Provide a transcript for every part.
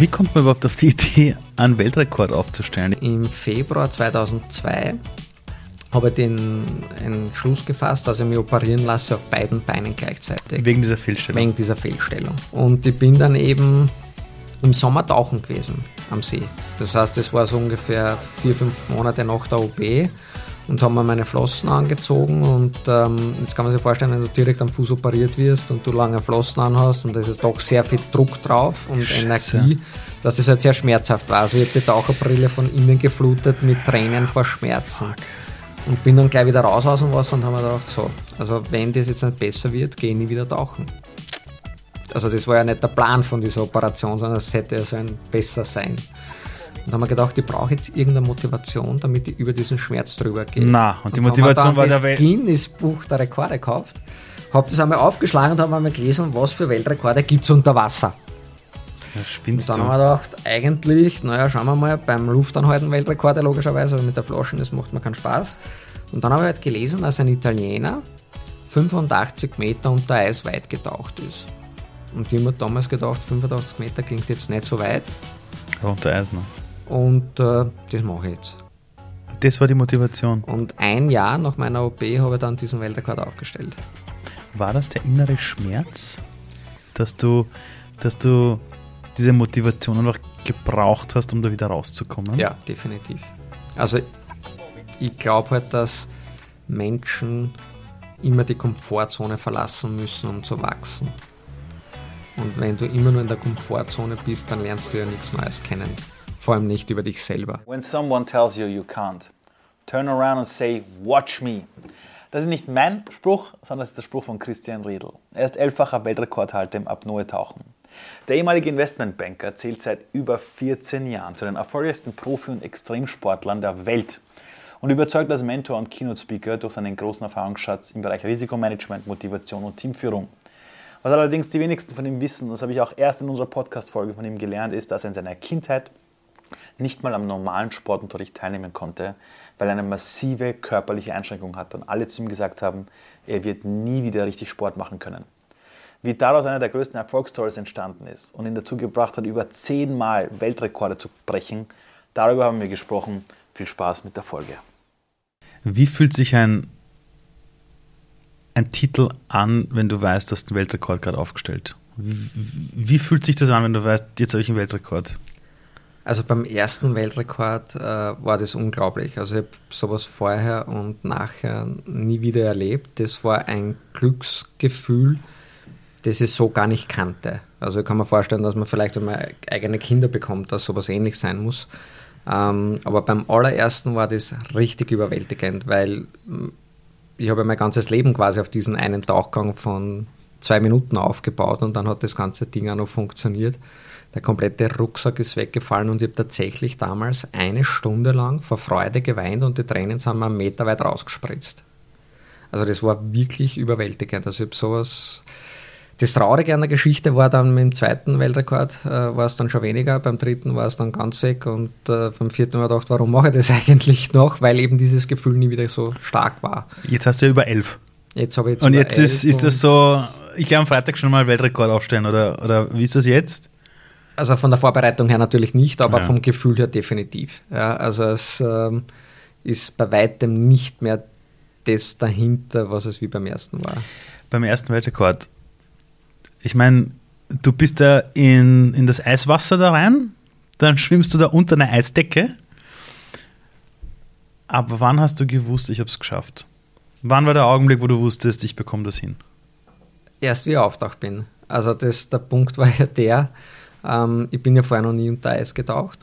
Wie kommt man überhaupt auf die Idee, einen Weltrekord aufzustellen? Im Februar 2002 habe ich den Entschluss gefasst, dass ich mich operieren lasse auf beiden Beinen gleichzeitig. Wegen dieser Fehlstellung? Wegen dieser Fehlstellung. Und ich bin dann eben im Sommer tauchen gewesen am See. Das heißt, das war so ungefähr vier, fünf Monate nach der OP und haben mir meine Flossen angezogen und ähm, jetzt kann man sich vorstellen, wenn du direkt am Fuß operiert wirst und du lange Flossen anhast und da ist doch sehr viel Druck drauf und Scheiße. Energie, dass das halt sehr schmerzhaft war. Also ich habe die Taucherbrille von innen geflutet mit Tränen vor Schmerzen. Fuck. Und bin dann gleich wieder raus aus dem Wasser und habe mir gedacht, so, also wenn das jetzt nicht besser wird, gehe ich nie wieder tauchen. Also das war ja nicht der Plan von dieser Operation, sondern es hätte ja so ein besser sein. Und haben wir gedacht, ich brauche jetzt irgendeine Motivation, damit ich über diesen Schmerz drüber gehe. Na, und die und Motivation war der Welt. Guinness Buch der Rekorde gekauft, habe das einmal aufgeschlagen und habe einmal gelesen, was für Weltrekorde gibt es unter Wasser. Ja, spinnst und dann du. haben wir gedacht, eigentlich, naja, schauen wir mal, beim Luftanhalten Weltrekorde logischerweise, aber mit der Flaschen, das macht mir keinen Spaß. Und dann habe ich halt gelesen, dass ein Italiener 85 Meter unter Eis weit getaucht ist. Und ich habe damals gedacht, 85 Meter klingt jetzt nicht so weit. Ja, unter Eis noch. Und äh, das mache ich jetzt. Das war die Motivation. Und ein Jahr nach meiner OP habe ich dann diesen Weltrekord aufgestellt. War das der innere Schmerz, dass du, dass du diese Motivation noch gebraucht hast, um da wieder rauszukommen? Ja, definitiv. Also ich glaube halt, dass Menschen immer die Komfortzone verlassen müssen, um zu wachsen. Und wenn du immer nur in der Komfortzone bist, dann lernst du ja nichts Neues kennen vor allem nicht über dich selber. When someone tells you you can't, turn around and say, watch me. Das ist nicht mein Spruch, sondern das ist der Spruch von Christian Riedl. Er ist elffacher Weltrekordhalter im Apnoe-Tauchen. Der ehemalige Investmentbanker zählt seit über 14 Jahren zu den erfolgreichsten Profi- und Extremsportlern der Welt und überzeugt als Mentor und Keynote-Speaker durch seinen großen Erfahrungsschatz im Bereich Risikomanagement, Motivation und Teamführung. Was allerdings die wenigsten von ihm wissen, das habe ich auch erst in unserer Podcast-Folge von ihm gelernt, ist, dass er in seiner Kindheit nicht mal am normalen Sportunterricht teilnehmen konnte, weil er eine massive körperliche Einschränkung hatte und alle zu ihm gesagt haben, er wird nie wieder richtig Sport machen können. Wie daraus einer der größten Erfolgsstories entstanden ist und ihn dazu gebracht hat, über zehnmal Weltrekorde zu brechen, darüber haben wir gesprochen. Viel Spaß mit der Folge. Wie fühlt sich ein, ein Titel an, wenn du weißt, dass du den Weltrekord gerade aufgestellt? Wie, wie fühlt sich das an, wenn du weißt, jetzt habe ich einen Weltrekord? Also beim ersten Weltrekord äh, war das unglaublich. Also ich habe sowas vorher und nachher nie wieder erlebt. Das war ein Glücksgefühl, das ich so gar nicht kannte. Also ich kann mir vorstellen, dass man vielleicht, wenn man eigene Kinder bekommt, dass sowas ähnlich sein muss. Ähm, aber beim allerersten war das richtig überwältigend, weil hm, ich habe mein ganzes Leben quasi auf diesen einen Tauchgang von zwei Minuten aufgebaut und dann hat das ganze Ding auch noch funktioniert der komplette Rucksack ist weggefallen und ich habe tatsächlich damals eine Stunde lang vor Freude geweint und die Tränen sind mir einen Meter weit rausgespritzt. Also das war wirklich überwältigend. Also ich habe sowas. Das Traurige an der Geschichte war dann mit dem zweiten Weltrekord äh, war es dann schon weniger, beim dritten war es dann ganz weg und äh, beim vierten habe ich gedacht, warum mache ich das eigentlich noch? Weil eben dieses Gefühl nie wieder so stark war. Jetzt hast du ja über elf. Jetzt habe ich jetzt Und jetzt ist, ist das so, ich kann am Freitag schon mal Weltrekord aufstellen oder, oder wie ist das jetzt? Also von der Vorbereitung her natürlich nicht, aber ja. vom Gefühl her definitiv. Ja, also es ähm, ist bei weitem nicht mehr das dahinter, was es wie beim ersten war. Beim ersten Weltrekord. Ich meine, du bist da in, in das Eiswasser da rein, dann schwimmst du da unter einer Eisdecke. Aber wann hast du gewusst, ich habe es geschafft? Wann war der Augenblick, wo du wusstest, ich bekomme das hin? Erst wie ich auftaucht bin. Also das, der Punkt war ja der, ähm, ich bin ja vorher noch nie unter Eis getaucht.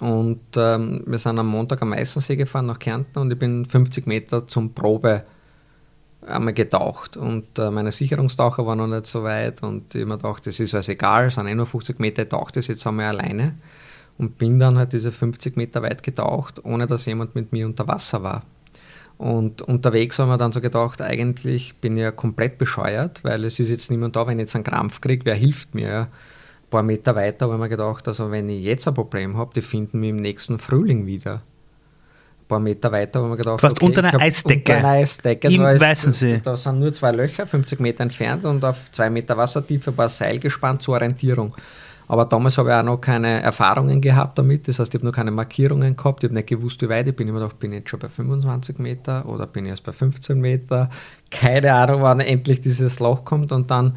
Und ähm, wir sind am Montag am Eißensee gefahren nach Kärnten und ich bin 50 Meter zum Probe einmal getaucht. Und äh, meine Sicherungstaucher waren noch nicht so weit und ich mir gedacht, das ist alles egal, es sind eh nur 50 Meter getaucht, das jetzt wir alleine. Und bin dann halt diese 50 Meter weit getaucht, ohne dass jemand mit mir unter Wasser war. Und unterwegs haben wir dann so gedacht, eigentlich bin ich ja komplett bescheuert, weil es ist jetzt niemand da, wenn ich jetzt einen Krampf kriege, wer hilft mir? Paar Meter weiter habe ich mir gedacht, also wenn ich jetzt ein Problem habe, die finden mich im nächsten Frühling wieder. Ein paar Meter weiter habe ich mir gedacht, du hast okay, unter einer Eisdecke. Unter einer Eisdecke. Im Weißensee. Da sind nur zwei Löcher, 50 Meter entfernt und auf zwei Meter Wassertiefe ein paar Seil gespannt zur Orientierung. Aber damals habe ich auch noch keine Erfahrungen gehabt damit. Das heißt, ich habe noch keine Markierungen gehabt. Ich habe nicht gewusst, wie weit ich bin. Ich habe gedacht, bin ich jetzt schon bei 25 Meter oder bin ich erst bei 15 Meter? Keine Ahnung, wann endlich dieses Loch kommt. Und dann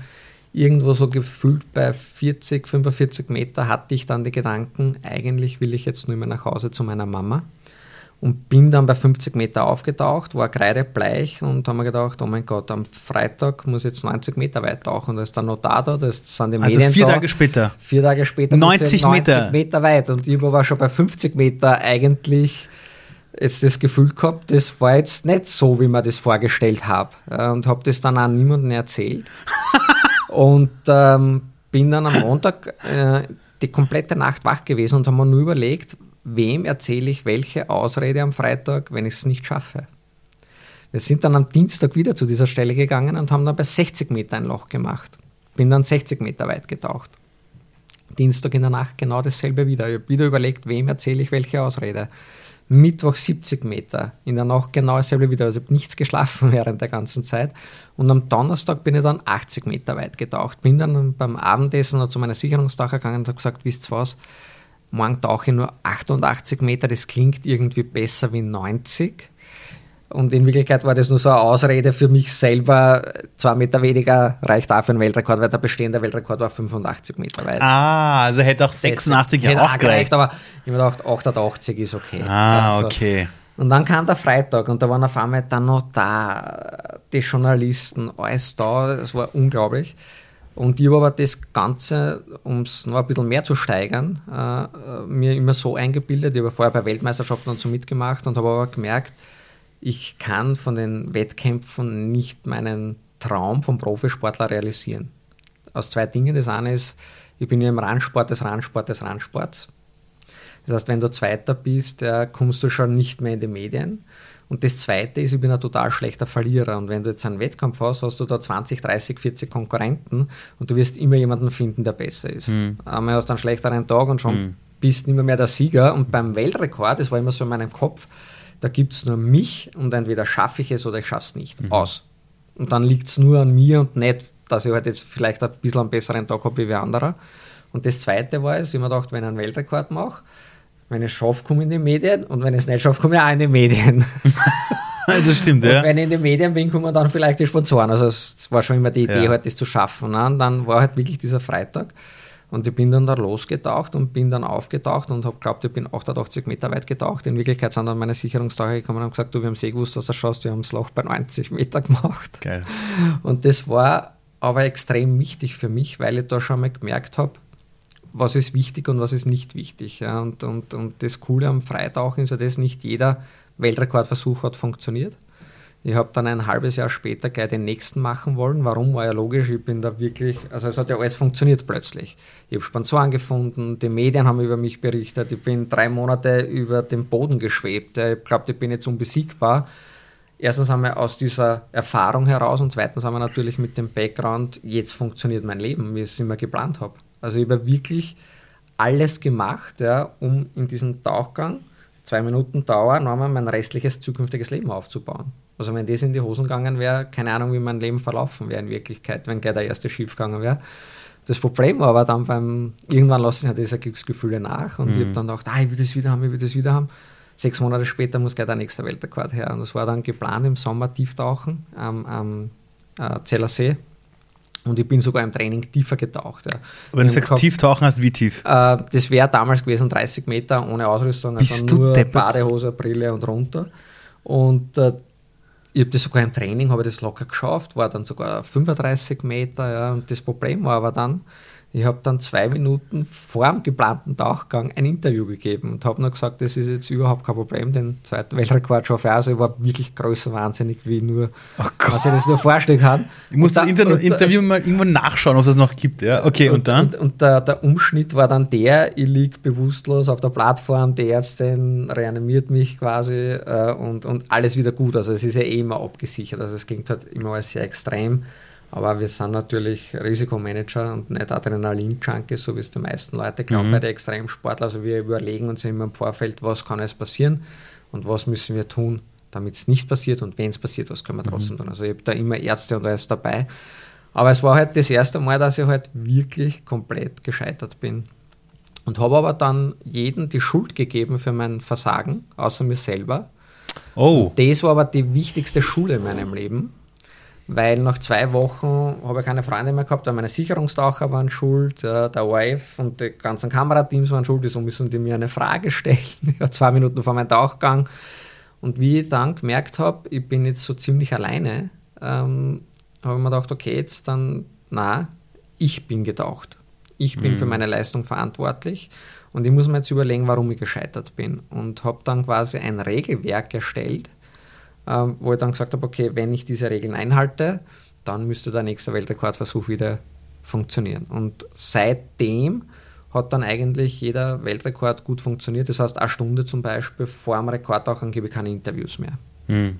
irgendwo so gefühlt bei 40, 45 Meter hatte ich dann die Gedanken, eigentlich will ich jetzt nur mehr nach Hause zu meiner Mama und bin dann bei 50 Meter aufgetaucht, war kreidebleich und haben mir gedacht, oh mein Gott, am Freitag muss ich jetzt 90 Meter weit tauchen. Und da ist der Notar da, da sind die also Medien vier da. Tage später. Vier Tage später 90 90 Meter. Meter weit und ich war schon bei 50 Meter eigentlich jetzt das Gefühl gehabt, das war jetzt nicht so, wie man das vorgestellt habe. Und habe das dann auch niemandem erzählt. Und ähm, bin dann am Montag äh, die komplette Nacht wach gewesen und habe mir nur überlegt, wem erzähle ich welche Ausrede am Freitag, wenn ich es nicht schaffe. Wir sind dann am Dienstag wieder zu dieser Stelle gegangen und haben dann bei 60 Meter ein Loch gemacht. Bin dann 60 Meter weit getaucht. Dienstag in der Nacht genau dasselbe wieder. Ich habe wieder überlegt, wem erzähle ich welche Ausrede. Mittwoch 70 Meter, in der Nacht genau dasselbe wieder. Also ich habe nichts geschlafen während der ganzen Zeit. Und am Donnerstag bin ich dann 80 Meter weit getaucht. Bin dann beim Abendessen zu meiner Sicherungstaucher gegangen und habe gesagt, wisst ihr was, morgen tauche ich nur 88 Meter, das klingt irgendwie besser wie 90. Und in Wirklichkeit war das nur so eine Ausrede für mich selber. Zwei Meter weniger reicht auch für einen Weltrekord, weil der bestehende Weltrekord war 85 Meter weit. Ah, also hätte auch 86 Hätte ja auch gereicht. aber ich habe gedacht, 88 ist okay. Ah, Also, okay. und dann kam der Freitag und da waren auf einmal dann noch da, die Journalisten, alles da, das war unglaublich. Und ich habe aber das Ganze, um es noch ein bisschen mehr zu steigern, äh, mir immer so eingebildet. Ich habe vorher bei Weltmeisterschaften und so mitgemacht und habe aber gemerkt, ich kann von den Wettkämpfen nicht meinen Traum vom Profisportler realisieren. Aus zwei Dingen. Das eine ist, ich bin ja im Randsport des Randsport des Randsports. Das heißt, wenn du Zweiter bist, äh, kommst du schon nicht mehr in die Medien. Und das Zweite ist, ich bin ein total schlechter Verlierer. Und wenn du jetzt einen Wettkampf hast, hast du da 20, 30, 40 Konkurrenten und du wirst immer jemanden finden, der besser ist. Hm. Einmal hast du einen schlechteren Tag und schon bist nicht mehr, mehr der Sieger. Und beim Weltrekord, das war immer so in meinem Kopf, da gibt es nur mich und entweder schaffe ich es oder ich schaffe es nicht. Mhm. Aus. Und dann liegt es nur an mir und nicht, dass ich halt jetzt vielleicht ein bisschen einen besseren Tag habe wie anderer. Und das Zweite war es, ich habe mir gedacht, wenn ich einen Weltrekord mache, wenn ich es schaffe, komme ich in die Medien und wenn ich es nicht schaffe, komme ich auch in die Medien. Das stimmt, Und ja. wenn ich in den Medien bin, kommen dann vielleicht die Sponsoren. Also es war schon immer die Idee, Ja. halt das zu schaffen. Ne? Und dann war halt wirklich dieser Freitag. Und ich bin dann da losgetaucht und bin dann aufgetaucht und habe geglaubt, ich bin 88 Meter weit getaucht. In Wirklichkeit sind dann meine Sicherungstaucher gekommen und haben gesagt, du, wir haben eh gewusst, dass du schaffst, wir haben das Loch bei 90 Meter gemacht. Geil. Und das war aber extrem wichtig für mich, weil ich da schon mal gemerkt habe, was ist wichtig und was ist nicht wichtig. Ja. Und, und, und das Coole am Freitauchen ist ja, dass nicht jeder Weltrekordversuch hat funktioniert. Ich habe dann ein halbes Jahr später gleich den nächsten machen wollen. Warum? War ja logisch, ich bin da wirklich, also es hat ja alles funktioniert plötzlich. Ich habe Sponsoren gefunden, die Medien haben über mich berichtet, ich bin drei Monate über den Boden geschwebt. Ich glaube, ich bin jetzt unbesiegbar. Erstens haben wir aus dieser Erfahrung heraus und zweitens haben wir natürlich mit dem Background, jetzt funktioniert mein Leben, wie ich es immer geplant habe. Also ich habe wirklich alles gemacht, ja, um in diesem Tauchgang, zwei Minuten Dauer, nochmal mein restliches zukünftiges Leben aufzubauen. Also wenn das in die Hosen gegangen wäre, keine Ahnung, wie mein Leben verlaufen wäre in Wirklichkeit, wenn gleich der erste schief gegangen wäre. Das Problem war aber dann beim, irgendwann lassen ja diese Glücksgefühle nach und ich habe dann gedacht, ah, ich will das wieder haben, ich will das wieder haben. Sechs Monate später muss gleich der nächste Weltrekord her. Und das war dann geplant im Sommer Tieftauchen am, am äh, Zellersee. Und ich bin sogar im Training tiefer getaucht. Ja. Wenn du sagst, hab- tief tauchen hast, wie tief? äh, das wäre damals gewesen 30 Meter ohne Ausrüstung, also Bist nur deppert? Badehose, Brille und runter. Und äh, ich habe das sogar im Training, habe ich das locker geschafft, war dann sogar 35 Meter. Ja, und das Problem war aber dann, ich habe dann zwei Minuten vor dem geplanten Tauchgang ein Interview gegeben und habe nur gesagt, das ist jetzt überhaupt kein Problem, den zweiten Weltrekord schaffe ich. Also ich war wirklich größenwahnsinnig, wie nur, Oh was ich das nur vorstellen kann. Ich muss Und das da- Inter und da- Interview mal irgendwo nachschauen, ob es das noch gibt. Ja? Okay, und, dann? und, und der, der Umschnitt war dann der, ich liege bewusstlos auf der Plattform, die Ärztin reanimiert mich quasi äh, und, und alles wieder gut. Also es ist ja eh immer abgesichert. Also es klingt halt immer alles sehr extrem. Aber wir sind natürlich Risikomanager und nicht Adrenalin-Junkies, so wie es die meisten Leute glauben bei den Extremsportlern. Also wir überlegen uns immer im Vorfeld, was kann jetzt passieren und was müssen wir tun, damit es nicht passiert und wenn es passiert, was können wir trotzdem tun. Also ich habe da immer Ärzte und alles dabei. Aber es war halt das erste Mal, dass ich halt wirklich komplett gescheitert bin. Und habe aber dann jedem die Schuld gegeben für mein Versagen, außer mir selber. Oh. Das war aber die wichtigste Schule in meinem Leben, weil nach zwei Wochen habe ich keine Freunde mehr gehabt, weil meine Sicherungstaucher waren schuld, äh, der ORF und die ganzen Kamerateams waren schuld, so müssen die mir eine Frage stellen, ja, zwei Minuten vor meinem Tauchgang. Und wie ich dann gemerkt habe, ich bin jetzt so ziemlich alleine, ähm, habe ich mir gedacht, okay, jetzt dann, na, ich bin getaucht. Ich bin mhm. für meine Leistung verantwortlich und ich muss mir jetzt überlegen, warum ich gescheitert bin. Und habe dann quasi ein Regelwerk erstellt, äh, wo ich dann gesagt habe, okay, wenn ich diese Regeln einhalte, dann müsste der nächste Weltrekordversuch wieder funktionieren. Und seitdem hat dann eigentlich jeder Weltrekord gut funktioniert. Das heißt, eine Stunde zum Beispiel vor dem Rekordtauchen gebe ich keine Interviews mehr. Mhm.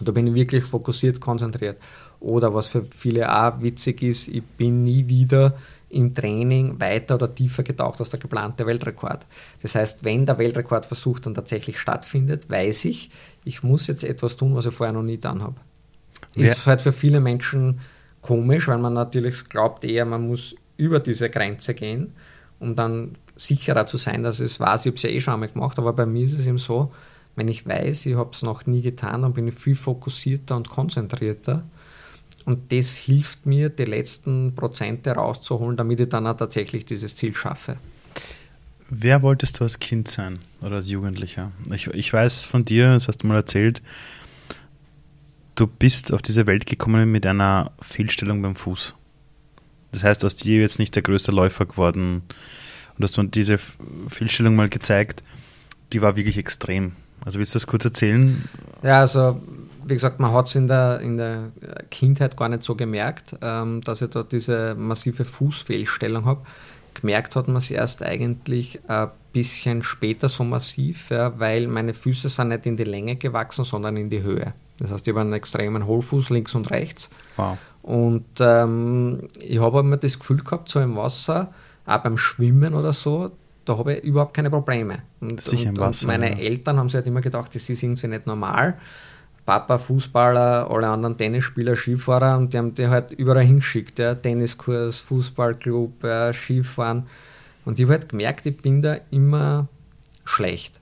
Da bin ich wirklich fokussiert, konzentriert. Oder was für viele auch witzig ist, ich bin nie wieder im Training weiter oder tiefer getaucht als der geplante Weltrekord. Das heißt, wenn der Weltrekordversuch dann tatsächlich stattfindet, weiß ich, ich muss jetzt etwas tun, was ich vorher noch nie getan habe. Ja. Ist halt für viele Menschen komisch, weil man natürlich glaubt eher, man muss über diese Grenze gehen, um dann sicherer zu sein, dass es weiß, ich habe es ja eh schon einmal gemacht, aber bei mir ist es eben so, wenn ich weiß, ich habe es noch nie getan, dann bin ich viel fokussierter und konzentrierter und das hilft mir, die letzten Prozente rauszuholen, damit ich dann auch tatsächlich dieses Ziel schaffe. Wer wolltest du als Kind sein oder als Jugendlicher? Ich, ich weiß von dir, das hast du mal erzählt, du bist auf diese Welt gekommen mit einer Fehlstellung beim Fuß. Das heißt, aus dir jetzt nicht der größte Läufer geworden. Und hast du diese Fehlstellung mal gezeigt, die war wirklich extrem. Also willst du das kurz erzählen? Ja, also wie gesagt, man hat es in der, in der Kindheit gar nicht so gemerkt, ähm, dass ich da diese massive Fußfehlstellung habe. Gemerkt hat man es erst eigentlich ein bisschen später so massiv, ja, weil meine Füße sind nicht in die Länge gewachsen, sondern in die Höhe. Das heißt, ich habe einen extremen Hohlfuß links und rechts. Wow. Und ähm, ich habe immer das Gefühl gehabt, so im Wasser, auch beim Schwimmen oder so, da habe ich überhaupt keine Probleme. Und, Sicher und, im Wasser, und meine ja. Eltern haben sich halt immer gedacht, das ist irgendwie nicht normal. Papa Fußballer, alle anderen Tennisspieler, Skifahrer und die haben die halt überall hingeschickt. Ja. Tenniskurs, Fußballclub, ja, Skifahren. Und ich habe halt gemerkt, ich bin da immer schlecht.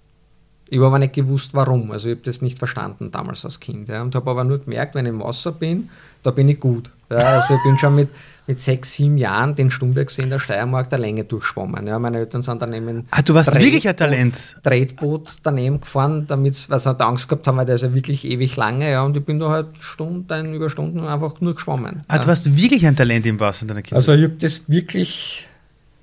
Ich habe aber nicht gewusst, warum. Also ich habe das nicht verstanden damals als Kind. Ja. Und habe aber nur gemerkt, wenn ich im Wasser bin, da bin ich gut. Ja. Also ich bin schon mit mit sechs, sieben Jahren den Stumbergsee in der Steiermark der Länge durchschwommen. Ja, meine Eltern sind daneben. Ah, du warst Tretboot, wirklich ein Talent. Tretboot daneben gefahren, damit sie halt Angst gehabt haben, weil der ist ja wirklich ewig lange, ja, und ich bin da halt Stunden über Stunden einfach nur geschwommen. Ah, ja. du warst wirklich ein Talent im Wasser in deiner Kindheit. Also ich habe das wirklich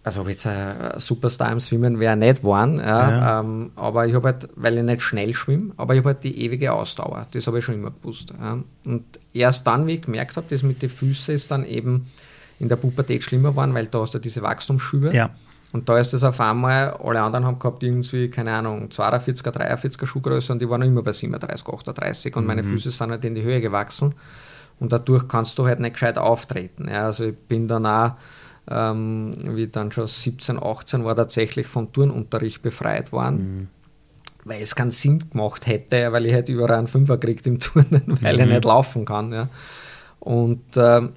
also jetzt ein Superstar im Schwimmen wäre nicht geworden, ja, ja. Ähm, aber ich habe halt, weil ich nicht schnell schwimme, aber ich habe halt die ewige Ausdauer, das habe ich schon immer gewusst. Ja. Und erst dann, wie ich gemerkt habe, das mit den Füßen ist dann eben in der Pubertät schlimmer geworden, weil da hast du diese Wachstumsschübe. Und da ist das auf einmal, alle anderen haben gehabt irgendwie, keine Ahnung, 42er, 43er Schuhgröße und die waren immer bei 37, 38 und mhm. meine Füße sind halt in die Höhe gewachsen und dadurch kannst du halt nicht gescheit auftreten. Ja, also ich bin dann auch, ähm, wie dann schon 17, 18 war, tatsächlich vom Turnunterricht befreit worden. Mhm. Weil es keinen Sinn gemacht hätte, weil ich hätte überall einen Fünfer gekriegt im Turnen, weil mhm. ich nicht laufen kann. Ja. Und ähm,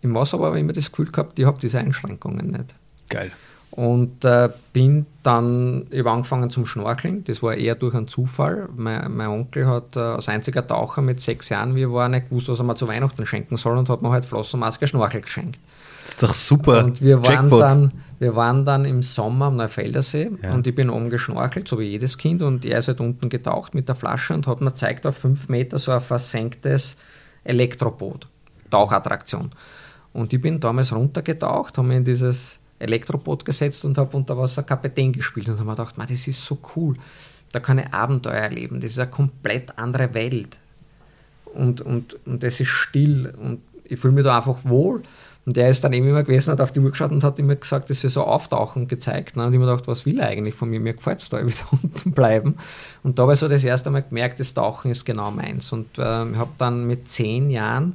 im Wasser habe ich immer das Gefühl gehabt, ich habe diese Einschränkungen nicht. Geil. Und äh, bin dann, ich habe angefangen zum Schnorcheln, das war eher durch einen Zufall. Mein, mein Onkel hat äh, als einziger Taucher mit sechs Jahren, wie er war, nicht gewusst, was er mir zu Weihnachten schenken soll und hat mir halt Flossenmaske Schnorchel geschenkt. Das ist doch super. Und wir waren, dann, wir waren dann im Sommer am Neufeldersee ja. und ich bin oben geschnorchelt, so wie jedes Kind, und er ist halt unten getaucht mit der Flasche und hat mir gezeigt auf fünf Meter so ein versenktes Elektroboot, Tauchattraktion. Und ich bin damals runtergetaucht, habe mich in dieses Elektroboot gesetzt und habe unter Wasser Kapitän gespielt und habe mir gedacht, man, das ist so cool. Da kann ich Abenteuer erleben. Das ist eine komplett andere Welt. Und, und, und es ist still und ich fühle mich da einfach wohl. Und der ist dann eben immer gewesen, hat auf die Uhr geschaut und hat immer gesagt, dass wir so auftauchen gezeigt. Ne? Und ich mir gedacht, was will er eigentlich von mir? Mir gefällt es da, ich will da unten bleiben. Und da habe ich so das erste Mal gemerkt, das Tauchen ist genau meins. Und äh, ich habe dann mit zehn Jahren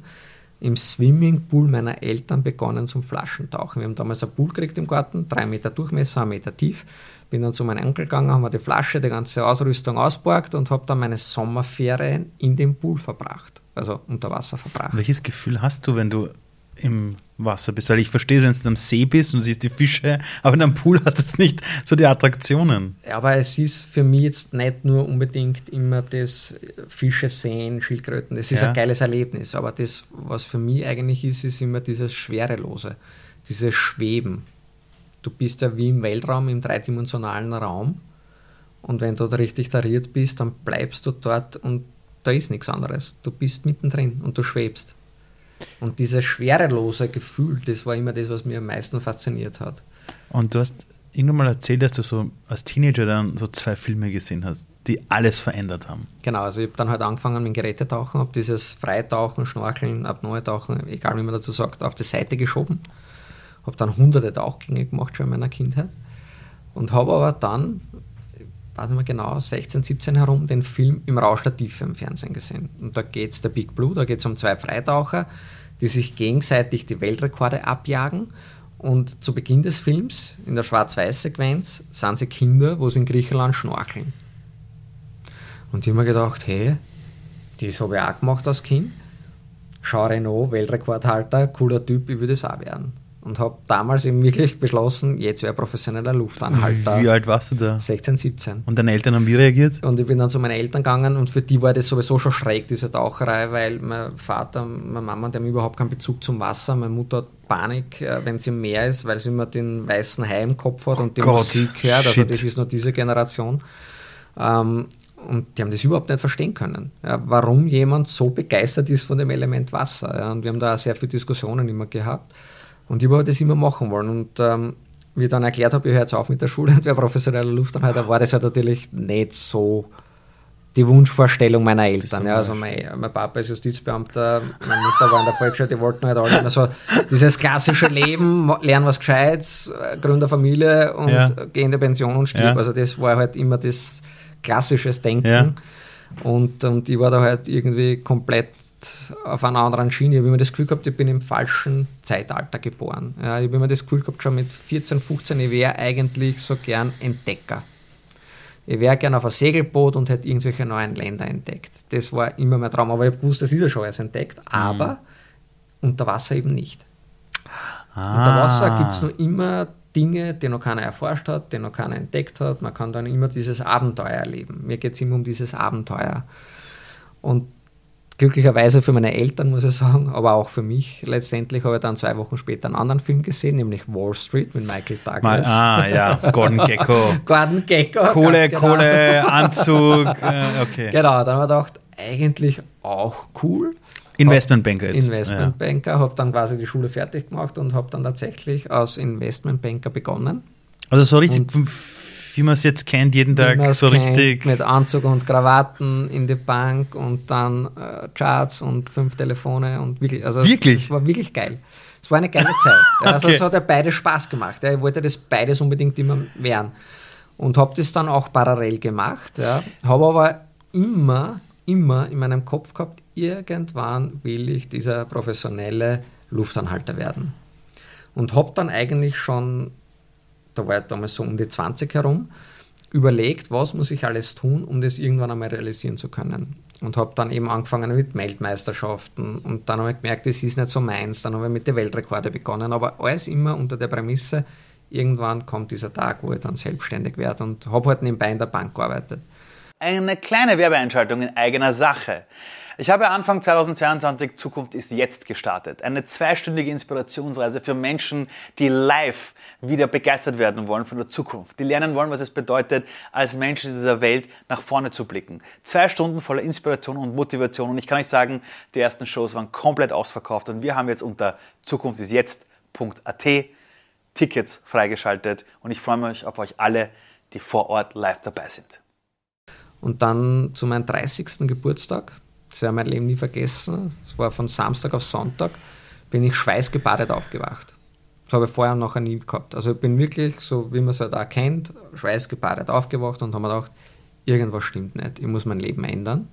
im Swimmingpool meiner Eltern begonnen zum Flaschentauchen. Wir haben damals ein Pool gekriegt im Garten, drei Meter Durchmesser, ein Meter tief. Bin dann zu meinem Onkel gegangen, haben wir die Flasche, die ganze Ausrüstung ausborgt und habe dann meine Sommerferien in dem Pool verbracht, also unter Wasser verbracht. Welches Gefühl hast du, wenn du im Wasser bist. Weil ich verstehe, wenn du am See bist und siehst die Fische, aber in einem Pool hast du nicht so die Attraktionen. Aber es ist für mich jetzt nicht nur unbedingt immer das Fische sehen, Schildkröten. Das ist Ja. ein geiles Erlebnis. Aber das, was für mich eigentlich ist, ist immer dieses Schwerelose, dieses Schweben. Du bist ja wie im Weltraum, im dreidimensionalen Raum. Und wenn du da richtig tariert bist, dann bleibst du dort und da ist nichts anderes. Du bist mittendrin und du schwebst. Und dieses schwerelose Gefühl, das war immer das, was mir am meisten fasziniert hat. Und du hast irgendwann mal erzählt, dass du so als Teenager dann so zwei Filme gesehen hast, die alles verändert haben. Genau, also ich habe dann halt angefangen mit Gerätetauchen, habe dieses Freitauchen, Schnorcheln, Apnoe-Tauchen, egal wie man dazu sagt, auf die Seite geschoben. Habe dann hunderte Tauchgänge gemacht schon in meiner Kindheit und habe aber dann, nicht mehr genau, 16, 17 herum den Film im Rausch der Tiefe im Fernsehen gesehen. Und da geht es der Big Blue, da geht es um zwei Freitaucher, die sich gegenseitig die Weltrekorde abjagen. Und zu Beginn des Films, in der Schwarz-Weiß-Sequenz, sind sie Kinder, wo sie in Griechenland schnorcheln. Und ich habe mir gedacht, hey, das habe ich auch gemacht als Kind. Jean Renault, Weltrekordhalter, cooler Typ, ich würde es auch werden. Und habe damals eben wirklich beschlossen, jetzt wäre professioneller Luftanhalter. Wie alt warst du da? 16, 17. Und deine Eltern haben wie reagiert? Und ich bin dann zu meinen Eltern gegangen und für die war das sowieso schon schräg, diese Taucherei, weil mein Vater, meine Mama, die haben überhaupt keinen Bezug zum Wasser. Meine Mutter hat Panik, äh, wenn sie im Meer ist, weil sie immer den weißen Hai im Kopf hat und die Gott, Musik hört. Also das ist nur diese Generation. Ähm, und die haben das überhaupt nicht verstehen können, ja, warum jemand so begeistert ist von dem Element Wasser. Ja. Und wir haben da auch sehr viele Diskussionen immer gehabt. Und ich habe das immer machen wollen. Und ähm, wie ich dann erklärt habe, ich höre jetzt auf mit der Schule und wäre professioneller Luftanhalter, war das halt natürlich nicht so die Wunschvorstellung meiner Eltern. Ja, also mein, mein Papa ist Justizbeamter, meine Mutter war in der Volksschule, die wollten halt alle immer so dieses klassische Leben, lernen was Gescheites, äh, gründen Familie und Ja. gehen in die Pension und stirb. Ja. Also das war halt immer das klassisches Denken. Ja. Und, und ich war da halt irgendwie komplett auf einer anderen Schiene. Ich habe immer das Gefühl gehabt, ich bin im falschen Zeitalter geboren. Ja, ich habe immer das Gefühl gehabt, schon mit 14, 15, ich wäre eigentlich so gern Entdecker. Ich wäre gern auf ein Segelboot und hätte irgendwelche neuen Länder entdeckt. Das war immer mein Traum. Aber ich habe gewusst, das ist ja schon alles entdeckt. Aber unter Wasser eben nicht. Unter Wasser gibt es nur immer Dinge, die noch keiner erforscht hat, die noch keiner entdeckt hat. Man kann dann immer dieses Abenteuer erleben. Mir geht es immer um dieses Abenteuer. Und glücklicherweise für meine Eltern, muss ich sagen, aber auch für mich, letztendlich habe ich dann zwei Wochen später einen anderen Film gesehen, nämlich Wall Street mit Michael Mal, Douglas. ah, ja, Golden Gecko. Gordon Gecko. Kohle, genau. Kohle, Anzug. Äh, okay. Genau, dann habe ich gedacht, eigentlich auch cool. Investmentbanker jetzt. Investmentbanker, habe dann quasi die Schule fertig gemacht und habe dann tatsächlich als Investmentbanker begonnen. Ja. Also so richtig, wie man es jetzt kennt, jeden Tag so kennt, richtig. Mit Anzug und Krawatten in die Bank und dann äh, Charts und fünf Telefone und wirklich. Also Wirklich? Es war wirklich geil. Es war eine geile Zeit. Also Okay. es hat ja beides Spaß gemacht. Ja. Ich wollte das beides unbedingt immer werden. Und habe das dann auch parallel gemacht. Ja. Habe aber immer, immer in meinem Kopf gehabt, irgendwann will ich dieser professionelle Luftanhalter werden. Und habe dann eigentlich schon da war ich damals so um die 20 herum, überlegt, was muss ich alles tun, um das irgendwann einmal realisieren zu können. Und habe dann eben angefangen mit Weltmeisterschaften und dann habe ich gemerkt, das ist nicht so meins. Dann habe ich mit den Weltrekorden begonnen, aber alles immer unter der Prämisse, irgendwann kommt dieser Tag, wo ich dann selbstständig werde und habe halt nebenbei in der Bank gearbeitet. Eine kleine Werbeeinschaltung in eigener Sache. Ich habe Anfang 2022 Zukunft ist jetzt gestartet. Eine zweistündige Inspirationsreise für Menschen, die live wieder begeistert werden wollen von der Zukunft. Die lernen wollen, was es bedeutet, als Menschen dieser Welt nach vorne zu blicken. Zwei Stunden voller Inspiration und Motivation. Und ich kann euch sagen, die ersten Shows waren komplett ausverkauft und wir haben jetzt unter zukunftisjetzt.at Tickets freigeschaltet und ich freue mich auf euch alle, die vor Ort live dabei sind. Und dann zu meinem 30. Geburtstag, das werde mein Leben nie vergessen, es war von Samstag auf Sonntag, bin ich schweißgebadet aufgewacht. Das habe ich vorher nachher nie gehabt. Also ich bin wirklich, so wie man es halt auch kennt, schweißgebadet aufgewacht und habe mir gedacht, irgendwas stimmt nicht, ich muss mein Leben ändern.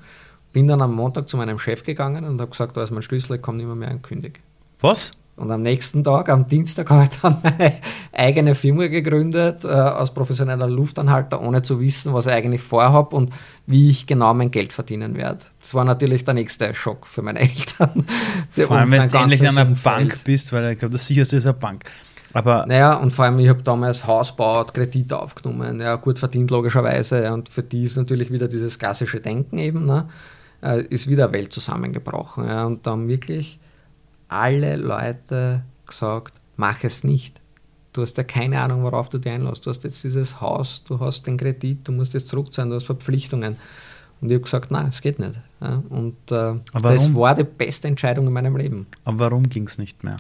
Bin dann am Montag zu meinem Chef gegangen und habe gesagt, da ist mein Schlüssel, ich komme nicht mehr, mehr und kündig. Was? Und am nächsten Tag, am Dienstag, habe ich dann meine eigene Firma gegründet, äh, als professioneller Luftanhalter, ohne zu wissen, was ich eigentlich vorhabe und wie ich genau mein Geld verdienen werde. Das war natürlich der nächste Schock für meine Eltern. Vor allem, wenn du ähnlich in einer Bank bist, weil ich glaube, das sicherste ist eine Bank. Aber naja, und vor allem, ich habe damals Haus gebaut, Kredit aufgenommen, ja, gut verdient logischerweise. Und für die ist natürlich wieder dieses klassische Denken eben, ne, äh, ist wieder Welt zusammengebrochen. Ja, und dann wirklich alle Leute gesagt, mach es nicht. Du hast ja keine Ahnung, worauf du dich einlässt. Du hast jetzt dieses Haus, du hast den Kredit, du musst jetzt zurückzahlen, du hast Verpflichtungen. Und ich habe gesagt, nein, es geht nicht. Und äh, das war die beste Entscheidung in meinem Leben. Aber warum ging es nicht mehr?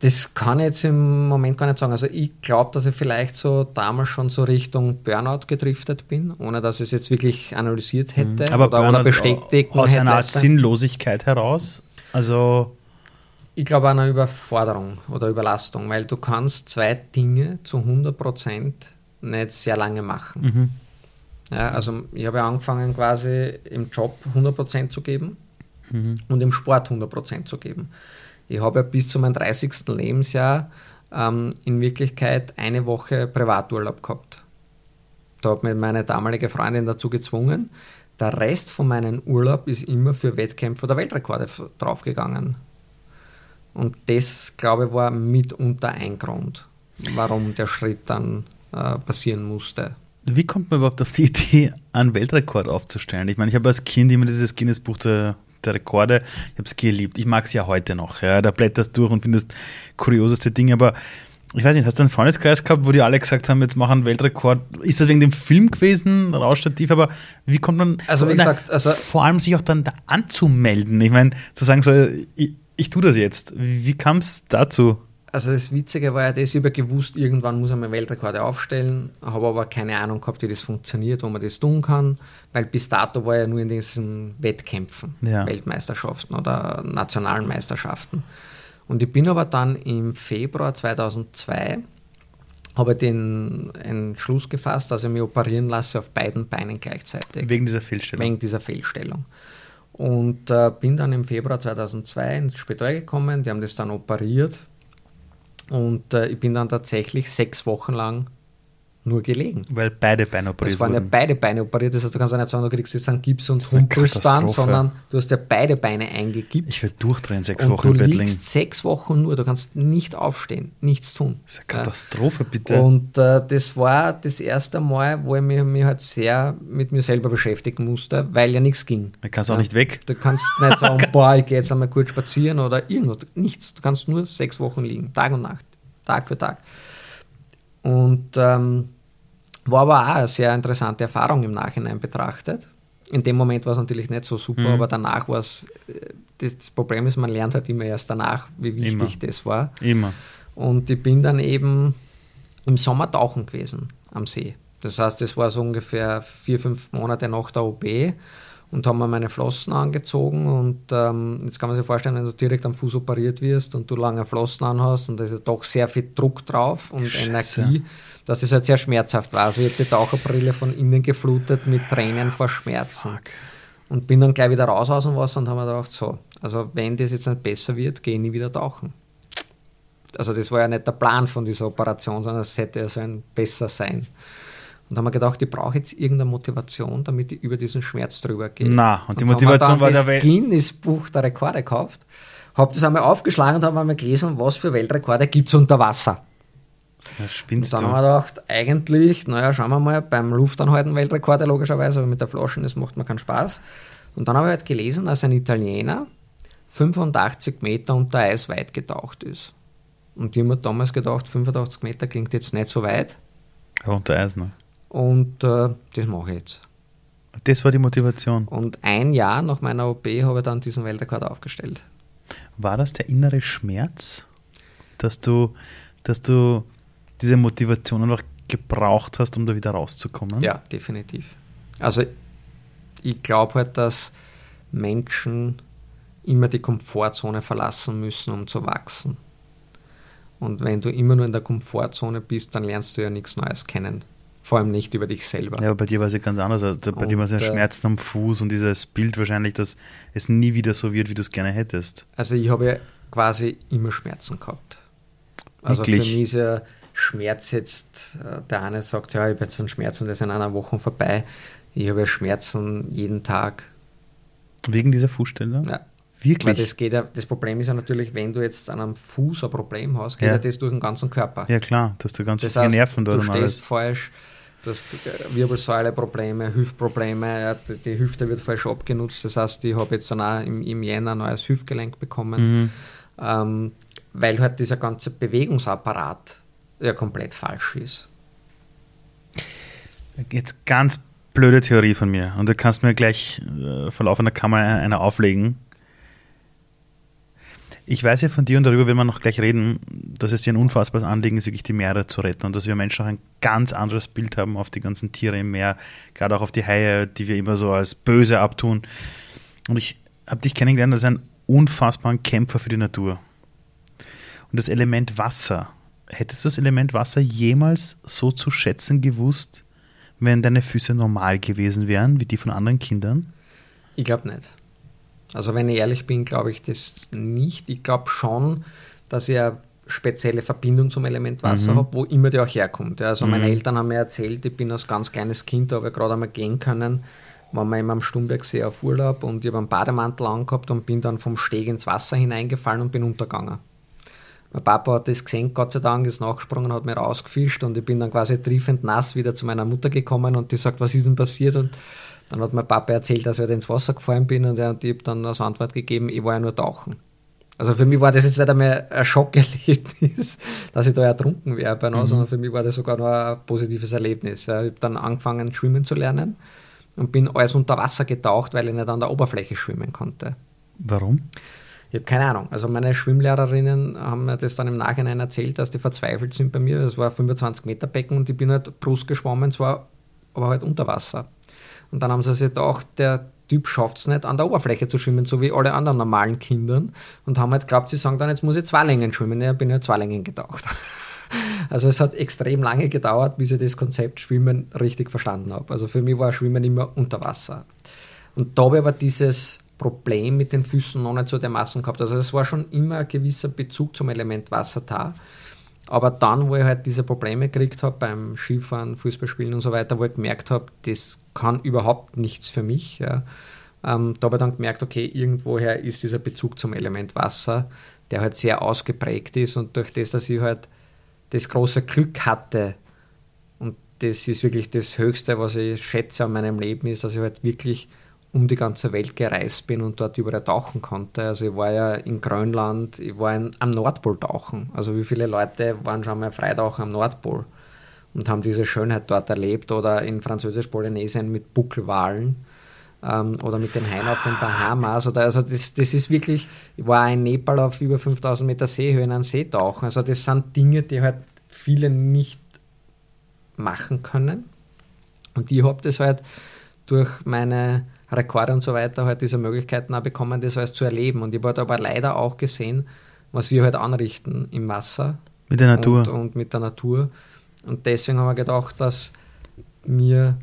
Das kann ich jetzt im Moment gar nicht sagen. Also ich glaube, dass ich vielleicht so damals schon so Richtung Burnout gedriftet bin, ohne dass ich es jetzt wirklich analysiert mhm. hätte Aber oder, oder bestätigt Aus einer Art Sinnlosigkeit heraus? Also ich glaube einer Überforderung oder Überlastung, weil du kannst zwei Dinge zu 100% nicht sehr lange machen. Mhm. Ja, also ich habe angefangen quasi im Job 100% zu geben mhm. und im Sport 100% zu geben. Ich habe ja bis zu meinem 30. Lebensjahr ähm, in Wirklichkeit eine Woche Privaturlaub gehabt. Da hat mich meine damalige Freundin dazu gezwungen. Der Rest von meinem Urlaub ist immer für Wettkämpfe oder Weltrekorde draufgegangen. Und das, glaube ich, war mitunter ein Grund, warum der Schritt dann äh, passieren musste. Wie kommt man überhaupt auf die Idee, einen Weltrekord aufzustellen? Ich meine, ich habe als Kind immer dieses Guinness-Buch der der Rekorde. Ich habe es geliebt. Ich mag es ja heute noch. Ja. Da blätterst du durch und findest kurioseste Dinge. Aber ich weiß nicht, hast du einen Freundeskreis gehabt, wo die alle gesagt haben, jetzt machen einen Weltrekord? Ist das wegen dem Film gewesen, Rausstativ? Aber wie kommt man, also wie gesagt, also vor allem sich auch dann da anzumelden? Ich meine, zu sagen so, ich, ich tue das jetzt. Wie, kam es dazu? Also das Witzige war ja das, ich habe gewusst, irgendwann muss mal Weltrekorde aufstellen, habe aber keine Ahnung gehabt, wie das funktioniert, wo man das tun kann, weil bis dato war ja nur in diesen Wettkämpfen, ja. Weltmeisterschaften oder nationalen Meisterschaften. Und ich bin aber dann im Februar 2002 habe den Entschluss gefasst, dass ich mich operieren lasse auf beiden Beinen gleichzeitig. Wegen dieser Fehlstellung? Wegen dieser Fehlstellung. Und äh, bin dann im Februar 2002 ins Spital gekommen, die haben das dann operiert und äh, ich bin dann tatsächlich sechs Wochen lang nur gelegen. Weil beide Beine operiert Es waren ja beide Beine operiert, das heißt, du kannst ja nicht sagen, du kriegst jetzt einen Gips und humpelst dann, sondern du hast ja beide Beine eingegipst. Ich werde durchdrehen, sechs Wochen im Bett liegen. Du liegst sechs Wochen nur, du kannst nicht aufstehen, nichts tun. Das ist eine Katastrophe, ja. bitte. Und äh, das war das erste Mal, wo ich mich, mich halt sehr mit mir selber beschäftigen musste, weil ja nichts ging. Du kannst auch nicht weg. Du kannst nicht sagen, boah, ich gehe jetzt einmal kurz spazieren oder irgendwas. Nichts. Du kannst nur sechs Wochen liegen, Tag und Nacht, Tag für Tag. Und ähm, war aber auch eine sehr interessante Erfahrung im Nachhinein betrachtet. In dem Moment war es natürlich nicht so super, mhm. aber danach war es, äh, das Problem ist, man lernt halt immer erst danach, wie wichtig immer. das war. Immer. Und ich bin dann eben im Sommer tauchen gewesen am See. Das heißt, das war so ungefähr vier, fünf Monate nach der OP und haben mir meine Flossen angezogen. Und ähm, jetzt kann man sich vorstellen, wenn du direkt am Fuß operiert wirst und du lange Flossen anhast und da ist ja doch sehr viel Druck drauf und Scheiße. Energie, dass es halt sehr schmerzhaft war. Also ich habe die Taucherbrille von innen geflutet mit Tränen vor Schmerzen. Fuck. Und bin dann gleich wieder raus aus dem Wasser und habe mir gedacht, so, also wenn das jetzt nicht besser wird, gehe ich nie wieder tauchen. Also das war ja nicht der Plan von dieser Operation, sondern es hätte ja so ein besser sein. Und da haben wir gedacht, ich brauche jetzt irgendeine Motivation, damit ich über diesen Schmerz drüber gehe. Na, und die und Motivation war der Welt. Guinness-Buch der Rekorde gekauft, habe das einmal aufgeschlagen und habe einmal gelesen, was für Weltrekorde gibt es unter Wasser. Ja, spinnst und dann du. haben wir gedacht, eigentlich, naja, schauen wir mal, beim Luftanhalten Weltrekorde logischerweise, aber mit der Flaschen, das macht mir keinen Spaß. Und dann habe ich halt gelesen, dass ein Italiener 85 Meter unter Eis weit getaucht ist. Und ich habe damals gedacht, 85 Meter klingt jetzt nicht so weit. Ja, unter Eis, ne? Und äh, das mache ich jetzt. Das war die Motivation. Und ein Jahr nach meiner OP habe ich dann diesen Weltrekord aufgestellt. War das der innere Schmerz, dass du, dass du diese Motivation einfach gebraucht hast, um da wieder rauszukommen? Ja, definitiv. Also ich glaube halt, dass Menschen immer die Komfortzone verlassen müssen, um zu wachsen. Und wenn du immer nur in der Komfortzone bist, dann lernst du ja nichts Neues kennen vor allem nicht über dich selber. Ja, bei dir war es ja ganz anders. Also bei und, dir war es ja äh, Schmerzen am Fuß und dieses Bild wahrscheinlich, dass es nie wieder so wird, wie du es gerne hättest. Also ich habe quasi immer Schmerzen gehabt. Also Wirklich? für mich ist ja Schmerz jetzt, äh, der eine sagt, ja, ich habe jetzt einen Schmerz und der ist in einer Woche vorbei. Ich habe ja Schmerzen jeden Tag. Wegen dieser Fußstelle? Ja. Weil Wirklich? das, geht ja, das Problem ist ja natürlich, wenn du jetzt an einem Fuß ein Problem hast, geht Ja. ja, das durch den ganzen Körper. ja, klar. Du hast da ganz Das viele heißt, Nerven dort du stehst alles. falsch, du hast äh, Wirbelsäuleprobleme, Hüftprobleme, die, die Hüfte wird falsch abgenutzt. Das heißt, ich habe jetzt dann auch im, im Jänner ein neues Hüftgelenk bekommen, Mhm. ähm, weil halt dieser ganze Bewegungsapparat ja komplett falsch ist. Jetzt ganz blöde Theorie von mir. Und du kannst mir gleich äh, vor laufender Kamera eine auflegen. Ich weiß ja von dir und darüber werden wir noch gleich reden, dass es dir ein unfassbares Anliegen ist, wirklich die Meere zu retten und dass wir Menschen auch ein ganz anderes Bild haben auf die ganzen Tiere im Meer, gerade auch auf die Haie, die wir immer so als böse abtun. Und ich habe dich kennengelernt als einen unfassbaren Kämpfer für die Natur. Und das Element Wasser, hättest du das Element Wasser jemals so zu schätzen gewusst, wenn deine Füße normal gewesen wären, wie die von anderen Kindern? Ich glaube nicht. Also wenn ich ehrlich bin, glaube ich das nicht. Ich glaube schon, dass ich eine spezielle Verbindung zum Element Wasser Mhm. habe, wo immer die auch herkommt. Also meine Mhm. Eltern haben mir erzählt, ich bin als ganz kleines Kind, da habe ich gerade einmal gehen können, waren wir immer am Stumbergsee auf Urlaub und ich habe einen Bademantel angehabt und bin dann vom Steg ins Wasser hineingefallen und bin untergegangen. Mein Papa hat das gesehen, Gott sei Dank, ist nachgesprungen, hat mir rausgefischt und ich bin dann quasi triefend nass wieder zu meiner Mutter gekommen und die sagt, was ist denn passiert? Und dann hat mein Papa erzählt, dass ich halt ins Wasser gefallen bin und, er- und ich habe dann als Antwort gegeben, ich war ja nur tauchen. Also für mich war das jetzt nicht einmal ein Schockerlebnis, dass ich da ertrunken wäre, bei mhm. sondern für mich war das sogar noch ein positives Erlebnis. Ich habe dann angefangen, schwimmen zu lernen und bin alles unter Wasser getaucht, weil ich nicht an der Oberfläche schwimmen konnte. Warum? Ich habe keine Ahnung. Also meine Schwimmlehrerinnen haben mir das dann im Nachhinein erzählt, dass die verzweifelt sind bei mir. Das war ein 25 Meter Becken und ich bin halt Brust geschwommen, zwar aber halt unter Wasser. Und dann haben sie sich gedacht, der Typ schafft es nicht, an der Oberfläche zu schwimmen, so wie alle anderen normalen Kindern. Und haben halt geglaubt, sie sagen dann, jetzt muss ich zwei Längen schwimmen. Ja, bin ja zwei Längen getaucht. Also es hat extrem lange gedauert, bis ich das Konzept Schwimmen richtig verstanden habe. Also für mich war Schwimmen immer unter Wasser. Und da habe ich aber dieses Problem mit den Füßen noch nicht so dermaßen gehabt. Also es war schon immer ein gewisser Bezug zum Element Wasser da. Aber dann, wo ich halt diese Probleme gekriegt habe beim Skifahren, Fußballspielen und so weiter, wo ich gemerkt habe, das kann überhaupt nichts für mich, ja, ähm, da habe ich dann gemerkt, okay, irgendwoher ist dieser Bezug zum Element Wasser, der halt sehr ausgeprägt ist und durch das, dass ich halt das große Glück hatte und das ist wirklich das Höchste, was ich schätze an meinem Leben, ist, dass ich halt wirklich um die ganze Welt gereist bin und dort überall tauchen konnte. Also ich war ja in Grönland, ich war in, am Nordpol tauchen. Also wie viele Leute waren schon mal Freitauchen am Nordpol und haben diese Schönheit dort erlebt oder in Französisch-Polynesien mit Buckelwalen ähm, oder mit den Haien auf den Bahamas. Oder, also das, das ist wirklich, ich war in Nepal auf über 5000 Meter Seehöhe in einem See tauchen. Also das sind Dinge, die halt viele nicht machen können. Und ich habe das halt durch meine Rekorde und so weiter halt diese Möglichkeiten auch bekommen, das alles zu erleben. Und ich habe aber leider auch gesehen, was wir halt anrichten im Wasser. Mit der Natur. Und, und mit der Natur. Und deswegen haben wir gedacht, dass mir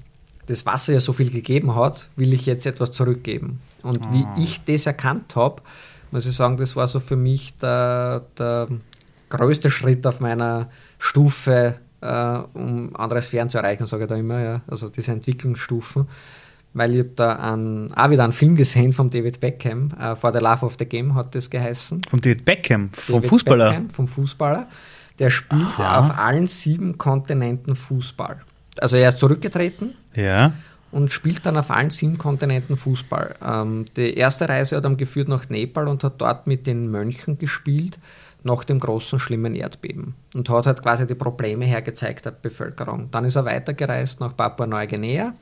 das Wasser ja so viel gegeben hat, will ich jetzt etwas zurückgeben. Und Ah. wie ich das erkannt habe, muss ich sagen, das war so für mich der, der größte Schritt auf meiner Stufe, äh, um andere Sphären zu erreichen, sage ich da immer, ja. also diese Entwicklungsstufen. Weil ich habe da einen, auch wieder einen Film gesehen von David Beckham, äh, For the Love of the Game hat das geheißen. Von David Beckham, vom David Fußballer. Beckham, vom Fußballer. Der spielt Aha. auf allen sieben Kontinenten Fußball. Also er ist zurückgetreten Ja. und spielt dann auf allen sieben Kontinenten Fußball. Ähm, die erste Reise hat er geführt nach Nepal und hat dort mit den Mönchen gespielt nach dem großen, schlimmen Erdbeben und hat halt quasi die Probleme hergezeigt der Bevölkerung. Dann ist er weitergereist nach Papua-Neuguinea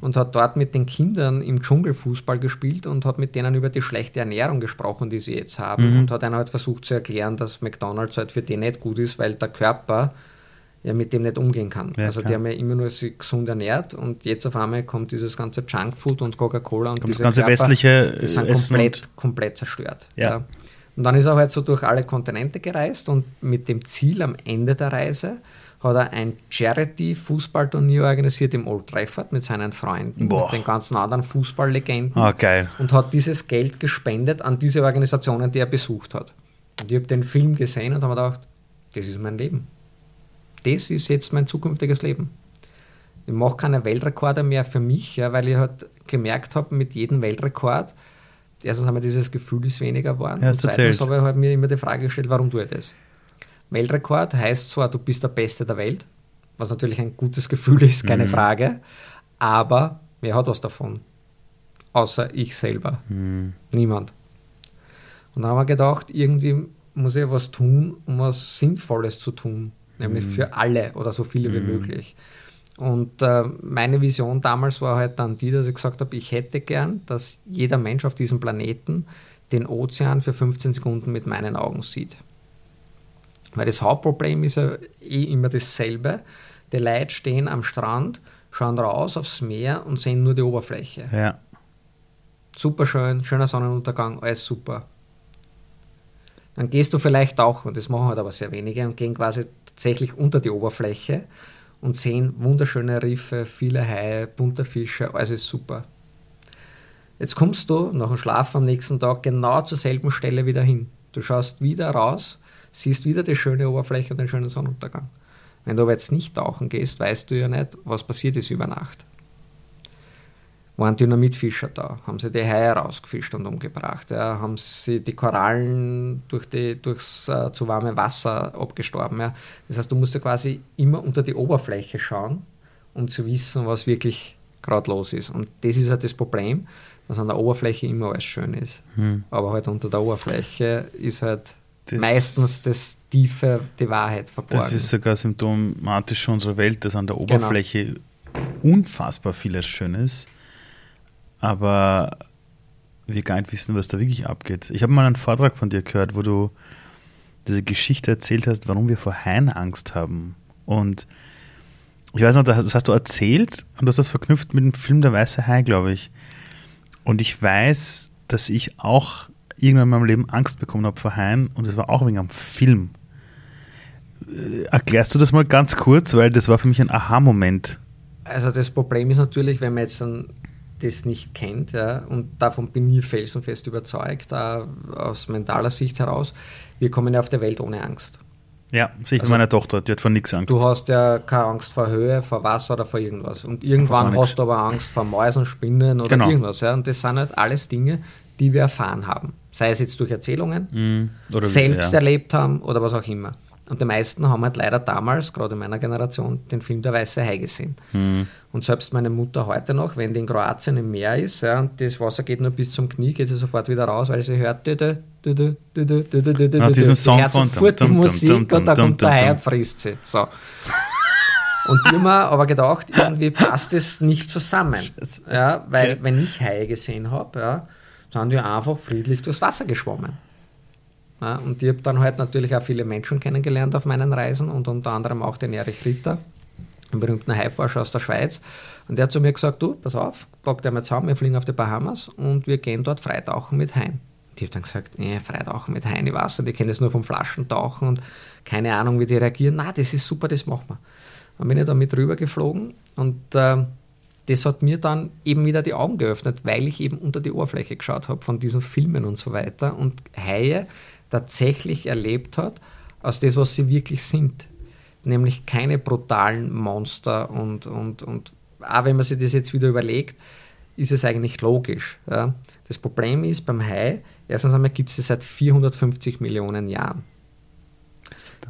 und hat dort mit den Kindern im Dschungel Fußball gespielt und hat mit denen über die schlechte Ernährung gesprochen, die sie jetzt haben und hat ihnen halt versucht zu erklären, dass McDonalds halt für die nicht gut ist, weil der Körper ja mit dem nicht umgehen kann. Ja, also klar. die haben ja immer nur sich gesund ernährt und jetzt auf einmal kommt dieses ganze Junkfood und Coca-Cola und das ganze westliche, die sind äh, Essen komplett, komplett zerstört. Ja. Und dann ist er halt so durch alle Kontinente gereist und mit dem Ziel am Ende der Reise hat er ein Charity-Fußballturnier organisiert im Old Trafford mit seinen Freunden, Boah. mit den ganzen anderen Fußballlegenden Ah, geil. und hat dieses Geld gespendet an diese Organisationen, die er besucht hat. Und ich habe den Film gesehen und habe mir gedacht, das ist mein Leben. Das ist jetzt mein zukünftiges Leben. Ich mache keine Weltrekorde mehr für mich, ja, weil ich halt gemerkt habe, mit jedem Weltrekord, erstens haben wir dieses Gefühl ist weniger geworden. Ja, und zweitens habe ich halt mir immer die Frage gestellt, warum tue ich das? Weltrekord heißt zwar, du bist der Beste der Welt, was natürlich ein gutes Gefühl ist, keine Mhm. Frage, aber wer hat was davon? Außer ich selber. Hm. Niemand. Und dann haben wir gedacht, irgendwie muss ich was tun, um was Sinnvolles zu tun, nämlich für alle oder so viele wie möglich. Und äh, meine Vision damals war halt dann die, dass ich gesagt habe, ich hätte gern, dass jeder Mensch auf diesem Planeten den Ozean für 15 Sekunden mit meinen Augen sieht. Weil das Hauptproblem ist ja eh immer dasselbe. Die Leute stehen am Strand, schauen raus aufs Meer und sehen nur die Oberfläche. Ja. Super schön, schöner Sonnenuntergang, alles super. Dann gehst du vielleicht auch, und das machen halt aber sehr wenige, und gehen quasi tatsächlich unter die Oberfläche und sehen wunderschöne Riffe, viele Haie, bunte Fische, alles ist super. Jetzt kommst du nach dem Schlaf am nächsten Tag genau zur selben Stelle wieder hin. Du schaust wieder raus, siehst wieder die schöne Oberfläche und den schönen Sonnenuntergang. Wenn du aber jetzt nicht tauchen gehst, weißt du ja nicht, was passiert ist über Nacht waren Dynamitfischer da, haben sie die Haie rausgefischt und umgebracht, ja, haben sie die Korallen durch die, durchs äh, zu warme Wasser abgestorben. Ja. Das heißt, du musst ja quasi immer unter die Oberfläche schauen, um zu wissen, was wirklich gerade los ist. Und das ist halt das Problem, dass an der Oberfläche immer alles schön ist. Hm. Aber halt unter der Oberfläche ist halt Das- meistens das Tiefe, die Wahrheit verborgen. Das ist sogar symptomatisch für unsere Welt, dass an der Oberfläche unfassbar vieles Schönes, aber wir gar nicht wissen, was da wirklich abgeht. Ich habe mal einen Vortrag von dir gehört, wo du diese Geschichte erzählt hast, warum wir vor Haien Angst haben. Und ich weiß noch, das hast du erzählt und du hast das verknüpft mit dem Film Der Weiße Hai, glaube ich. Und ich weiß, dass ich auch irgendwann in meinem Leben Angst bekommen habe vor Haien und das war auch wegen einem Film. Äh, Erklärst du das mal ganz kurz, weil das war für mich ein Aha-Moment. Also das Problem ist natürlich, wenn man jetzt das nicht kennt, ja, und davon bin ich felsenfest überzeugt, äh, aus mentaler Sicht heraus, wir kommen ja auf der Welt ohne Angst. Ja, sehe ich Also- meiner Tochter, die hat vor nichts Angst. Du hast ja keine Angst vor Höhe, vor Wasser oder vor irgendwas. Und irgendwann hast du aber Angst vor Mäusen, Spinnen oder Genau. irgendwas. Ja. Und das sind halt alles Dinge, die wir erfahren haben sei es jetzt durch Erzählungen, mm, selbst ja. erlebt haben oder was auch immer. Und die meisten haben halt leider damals, gerade in meiner Generation, den Film Der Weiße Hai gesehen. Mm. Und selbst meine Mutter heute noch, wenn die in Kroatien im Meer ist ja, und das Wasser geht nur bis zum Knie, geht sie sofort wieder raus, weil sie hört dödö, dödö, dödö, dödö, dödö, dödö. diesen Song von sofort die Musik und da kommt der Hai und frisst sie. So. Und immer aber gedacht, irgendwie passt es nicht zusammen. Ja, weil wenn ich Haie gesehen habe, ja, sind die einfach friedlich durchs Wasser geschwommen. Ja, und ich habe dann halt natürlich auch viele Menschen kennengelernt auf meinen Reisen und unter anderem auch den Erich Ritter, einen berühmten Haiforscher aus der Schweiz. Und der hat zu mir gesagt, du, pass auf, pack dir mal zusammen, wir fliegen auf die Bahamas und wir gehen dort freitauchen mit Haien. Und ich habe dann gesagt, nee, freitauchen mit Haien, ich weiß nicht, ich kenne das nur vom Flaschentauchen und keine Ahnung, wie die reagieren. Na, das ist super, das machen wir. Dann bin ich da mit rüber geflogen und ähm, das hat mir dann eben wieder die Augen geöffnet, weil ich eben unter die Oberfläche geschaut habe von diesen Filmen und so weiter und Haie tatsächlich erlebt hat, aus das, was sie wirklich sind. Nämlich keine brutalen Monster und, und, und auch wenn man sich das jetzt wieder überlegt, ist es eigentlich logisch. Ja. Das Problem ist beim Hai, erstens einmal gibt es es seit 450 Millionen Jahren.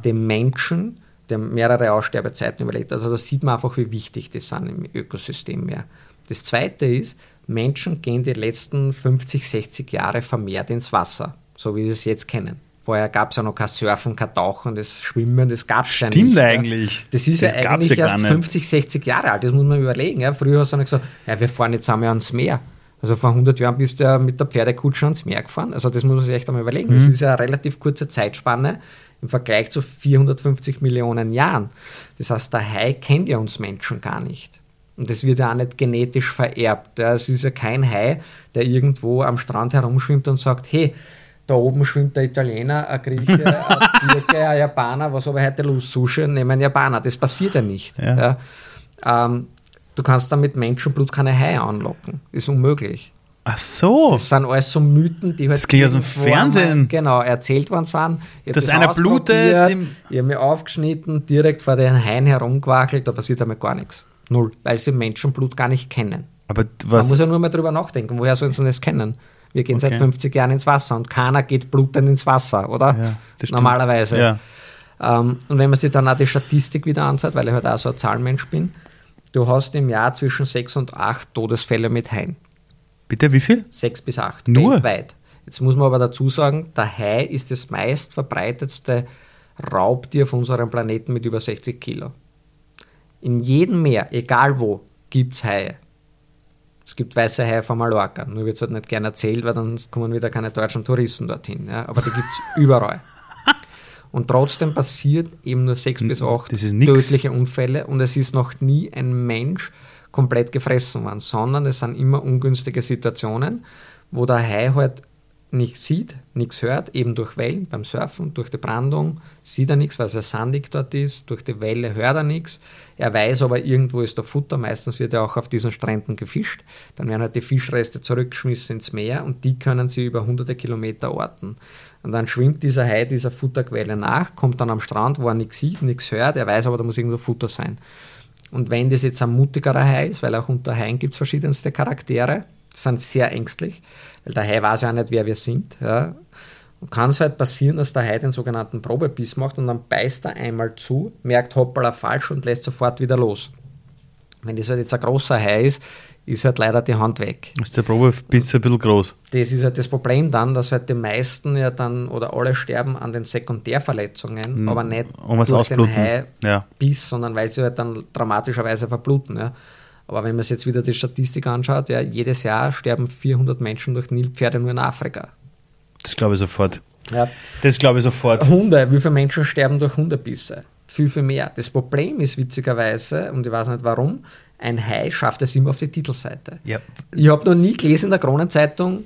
Dem Menschen, der mehrere Aussterbezeiten überlebt. Also da sieht man einfach, wie wichtig die sind im Ökosystem mehr. Das zweite ist, Menschen gehen die letzten 50, 60 Jahre vermehrt ins Wasser, so wie sie es jetzt kennen. Vorher gab es ja noch kein Surfen, kein Tauchen, das Schwimmen, das gab es ja nicht. Stimmt ja. eigentlich. Das ist Das ja eigentlich ja erst nicht. 50, 60 Jahre alt, das muss man überlegen. Ja. Früher hast du dann gesagt, ja, wir fahren jetzt einmal ans Meer. Also vor 100 Jahren bist du ja mit der Pferdekutsche ans Meer gefahren. Also das muss man sich echt einmal überlegen. Mhm. Das ist ja eine relativ kurze Zeitspanne im Vergleich zu 450 Millionen Jahren. Das heißt, der Hai kennt ja uns Menschen gar nicht. Und das wird ja auch nicht genetisch vererbt. Ja. Es ist ja kein Hai, der irgendwo am Strand herumschwimmt und sagt, hey, da oben schwimmt der Italiener, ein Grieche, ein Türke, ein Japaner, was aber heute los? Sushi, nehmen einen Japaner. Das passiert ja nicht. Ja. Ja. Ähm, du kannst dann mit Menschenblut keine Haie anlocken. Ist unmöglich. Ach so. Das sind alles so Mythen, die halt Das ich aus dem Fernsehen. Genau, erzählt worden sind. Ich Dass das einer blutet Ich habe mich aufgeschnitten, direkt vor den Haien herumgewackelt, da passiert einmal gar nichts. Null. Weil sie Menschenblut gar nicht kennen. Aber Man was, muss ja nur mal drüber nachdenken. Woher sollen sie das kennen? Wir gehen seit Okay. 50 Jahren ins Wasser und keiner geht blutend ins Wasser, oder? Ja. Normalerweise. Ja. Ähm, und wenn man sich dann auch die Statistik wieder anschaut, weil ich halt auch so ein Zahlenmensch bin, du hast im Jahr zwischen sechs und acht Todesfälle mit Haien. Bitte, wie viel? Sechs bis acht Nur? weltweit. Jetzt muss man aber dazu sagen, der Hai ist das meist verbreitetste Raubtier auf unserem Planeten mit über 60 Kilo. In jedem Meer, egal wo, gibt es Haie. Es gibt weiße Haie von Mallorca. Nur wird es halt nicht gerne erzählt, weil dann kommen wieder keine deutschen Touristen dorthin. Ja? Aber die gibt es überall. Und trotzdem passiert eben nur sechs bis acht tödliche Unfälle und es ist noch nie ein Mensch komplett gefressen worden, sondern es sind immer ungünstige Situationen, wo der Hai halt nichts sieht, nichts hört, eben durch Wellen beim Surfen, durch die Brandung sieht er nichts, weil es ja sandig dort ist, durch die Welle hört er nichts. Er weiß aber, irgendwo ist der Futter, meistens wird ja auch auf diesen Stränden gefischt. Dann werden halt die Fischreste zurückgeschmissen ins Meer und die können sie über hunderte Kilometer orten. Und dann schwimmt dieser Hai dieser Futterquelle nach, kommt dann am Strand, wo er nichts sieht, nichts hört, er weiß aber, da muss irgendwo Futter sein. Und wenn das jetzt ein mutigerer Hai ist, weil auch unter Haien gibt es verschiedenste Charaktere, sind sehr ängstlich, weil der Hai weiß ja auch nicht, wer wir sind. Ja. Kann es halt passieren, dass der Hai den sogenannten Probebiss macht und dann beißt er einmal zu, merkt hoppala falsch und lässt sofort wieder los. Wenn das halt jetzt ein großer Hai ist, ist halt leider die Hand weg. Ist der Probebiss ein bisschen groß? Das ist halt das Problem dann, dass halt die meisten ja dann oder alle sterben an den Sekundärverletzungen, aber nicht um durch den ausbluten. Hai Ja. Biss, sondern weil sie halt dann dramatischerweise verbluten. Ja. Aber wenn man sich jetzt wieder die Statistik anschaut, ja, jedes Jahr sterben 400 Menschen durch Nilpferde nur in Afrika. Das glaube ich sofort. Ja. Das glaube ich sofort. Hunde, wie viele Menschen sterben durch Hundebisse? Viel, viel mehr. Das Problem ist witzigerweise, und ich weiß nicht warum, ein Hai schafft es immer auf die Titelseite. Ja. Ich habe noch nie gelesen in der Kronenzeitung,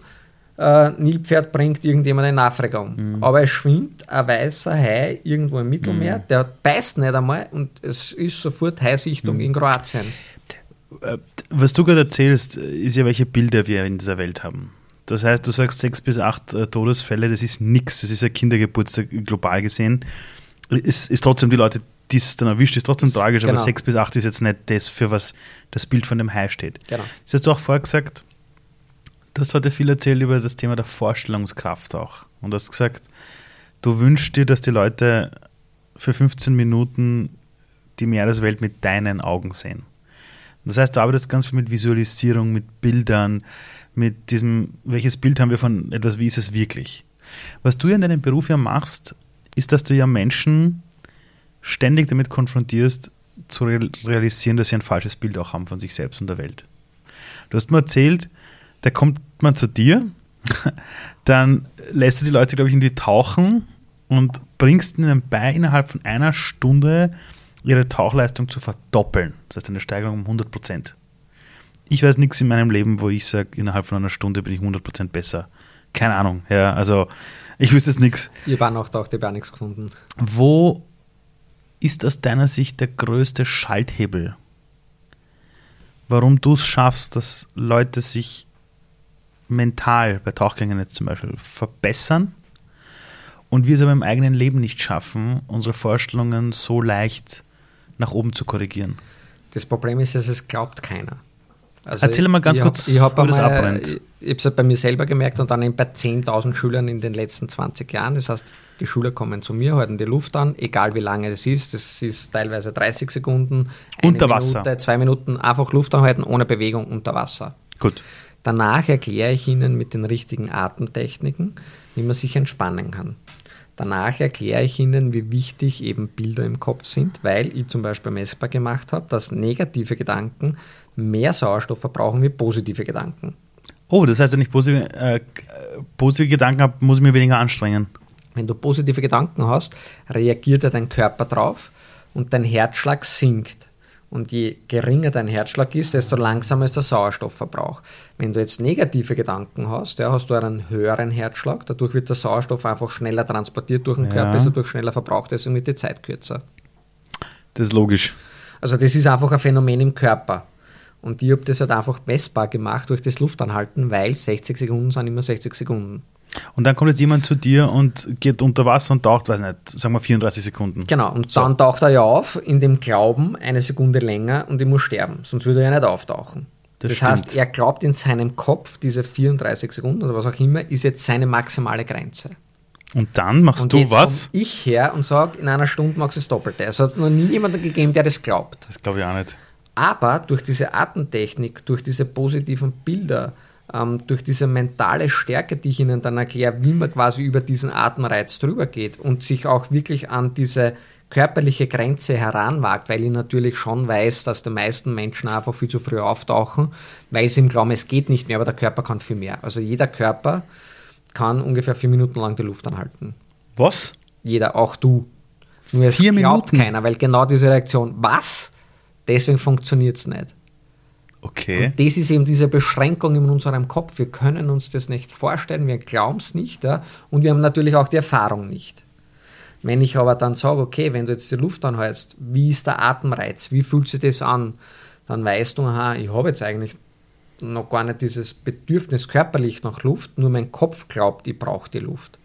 äh, Nilpferd bringt irgendjemand in Afrika um. Aber es schwimmt ein weißer Hai irgendwo im Mittelmeer, der beißt nicht einmal und es ist sofort Haisichtung in Kroatien. Äh, Was du gerade erzählst, ist ja, welche Bilder wir in dieser Welt haben. Das heißt, du sagst sechs bis acht äh, Todesfälle, das ist nichts, das ist ein Kindergeburtstag global gesehen. Es ist trotzdem die Leute, die es dann erwischt, ist trotzdem tragisch, aber Genau. sechs bis acht ist jetzt nicht das, für was das Bild von dem Hai steht. Genau. Das hast du auch vorher gesagt, du hast heute viel erzählt über das Thema der Vorstellungskraft auch. Und du hast gesagt, du wünschst dir, dass die Leute für 15 Minuten die Meereswelt mit deinen Augen sehen. Das heißt, du arbeitest ganz viel mit Visualisierung, mit Bildern, mit diesem, welches Bild haben wir von etwas, wie ist es wirklich. Was du ja in deinem Beruf ja machst, ist, dass du ja Menschen ständig damit konfrontierst, zu real- realisieren, dass sie ein falsches Bild auch haben von sich selbst und der Welt. Du hast mir erzählt, da kommt man zu dir, dann lässt du die Leute, glaube ich, in die tauchen und bringst ihnen bei, innerhalb von einer Stunde ihre Tauchleistung zu verdoppeln. Das heißt eine Steigerung um 100 Prozent. Ich weiß nichts in meinem Leben, wo ich sage, innerhalb von einer Stunde bin ich 100 Prozent besser. Keine Ahnung. Ja, also ich wüsste es nichts. Ich habe auch noch gedacht, ich habe auch nichts gefunden. Wo ist aus deiner Sicht der größte Schalthebel, warum du es schaffst, dass Leute sich mental bei Tauchgängen jetzt zum Beispiel verbessern und wir es aber im eigenen Leben nicht schaffen, unsere Vorstellungen so leicht nach oben zu korrigieren? Das Problem ist, dass es glaubt keiner. Also Erzähl mal ganz ich kurz, hab, ich hab wo das abbrennt. Ich, ich habe es halt bei mir selber gemerkt und dann eben bei 10.000 Schülern in den letzten 20 Jahren. Das heißt, die Schüler kommen zu mir, halten die Luft an, egal wie lange das ist. Das ist teilweise 30 Sekunden, eine Unter Wasser. Minute, zwei Minuten einfach Luft anhalten, ohne Bewegung unter Wasser. Gut. Danach erkläre ich Ihnen mit den richtigen Atemtechniken, wie man sich entspannen kann. Danach erkläre ich Ihnen, wie wichtig eben Bilder im Kopf sind, weil ich zum Beispiel messbar gemacht habe, dass negative Gedanken mehr Sauerstoff verbrauchen wie positive Gedanken. Oh, das heißt, wenn ich positive, äh, positive Gedanken habe, muss ich mir weniger anstrengen. Wenn du positive Gedanken hast, reagiert ja dein Körper drauf und dein Herzschlag sinkt. Und je geringer dein Herzschlag ist, desto langsamer ist der Sauerstoffverbrauch. Wenn du jetzt negative Gedanken hast, ja, hast du einen höheren Herzschlag, dadurch wird der Sauerstoff einfach schneller transportiert durch den Ja. Körper, ist dadurch schneller verbraucht, deswegen wird die Zeit kürzer. Das ist logisch. Also das ist einfach ein Phänomen im Körper. Und ich habe das halt einfach messbar gemacht durch das Luftanhalten, weil 60 Sekunden sind immer 60 Sekunden. Und dann kommt jetzt jemand zu dir und geht unter Wasser und taucht, weiß nicht, sagen wir 34 Sekunden. Genau, und So. dann taucht er ja auf, in dem Glauben, eine Sekunde länger und ich muss sterben, sonst würde er ja nicht auftauchen. Das Das, heißt, er glaubt in seinem Kopf, diese 34 Sekunden oder was auch immer, ist jetzt seine maximale Grenze. Und dann machst Und du was? komm ich her und sage, in einer Stunde machst du das Doppelte. Es hat noch nie jemanden gegeben, der das glaubt. Das glaube ich auch nicht. Aber durch diese Atemtechnik, durch diese positiven Bilder, ähm, durch diese mentale Stärke, die ich Ihnen dann erkläre, wie man quasi über diesen Atemreiz drüber geht und sich auch wirklich an diese körperliche Grenze heranwagt, weil ich natürlich schon weiß, dass die meisten Menschen einfach viel zu früh auftauchen, weil sie im Glauben, es geht nicht mehr, aber der Körper kann viel mehr. Also jeder Körper kann ungefähr vier Minuten lang die Luft anhalten. Was? Jeder, auch du. Nur es Vier glaubt Minuten? keiner, weil genau diese Reaktion, was? Deswegen funktioniert es nicht. Okay. Und das ist eben diese Beschränkung in unserem Kopf. Wir können uns das nicht vorstellen, wir glauben es nicht ja? und wir haben natürlich auch die Erfahrung nicht. Wenn ich aber dann sage, okay, wenn du jetzt die Luft anhältst, wie ist der Atemreiz, wie fühlt sich das an, dann weißt du, aha, ich habe jetzt eigentlich noch gar nicht dieses Bedürfnis körperlich nach Luft, nur mein Kopf glaubt, ich brauche die Luft.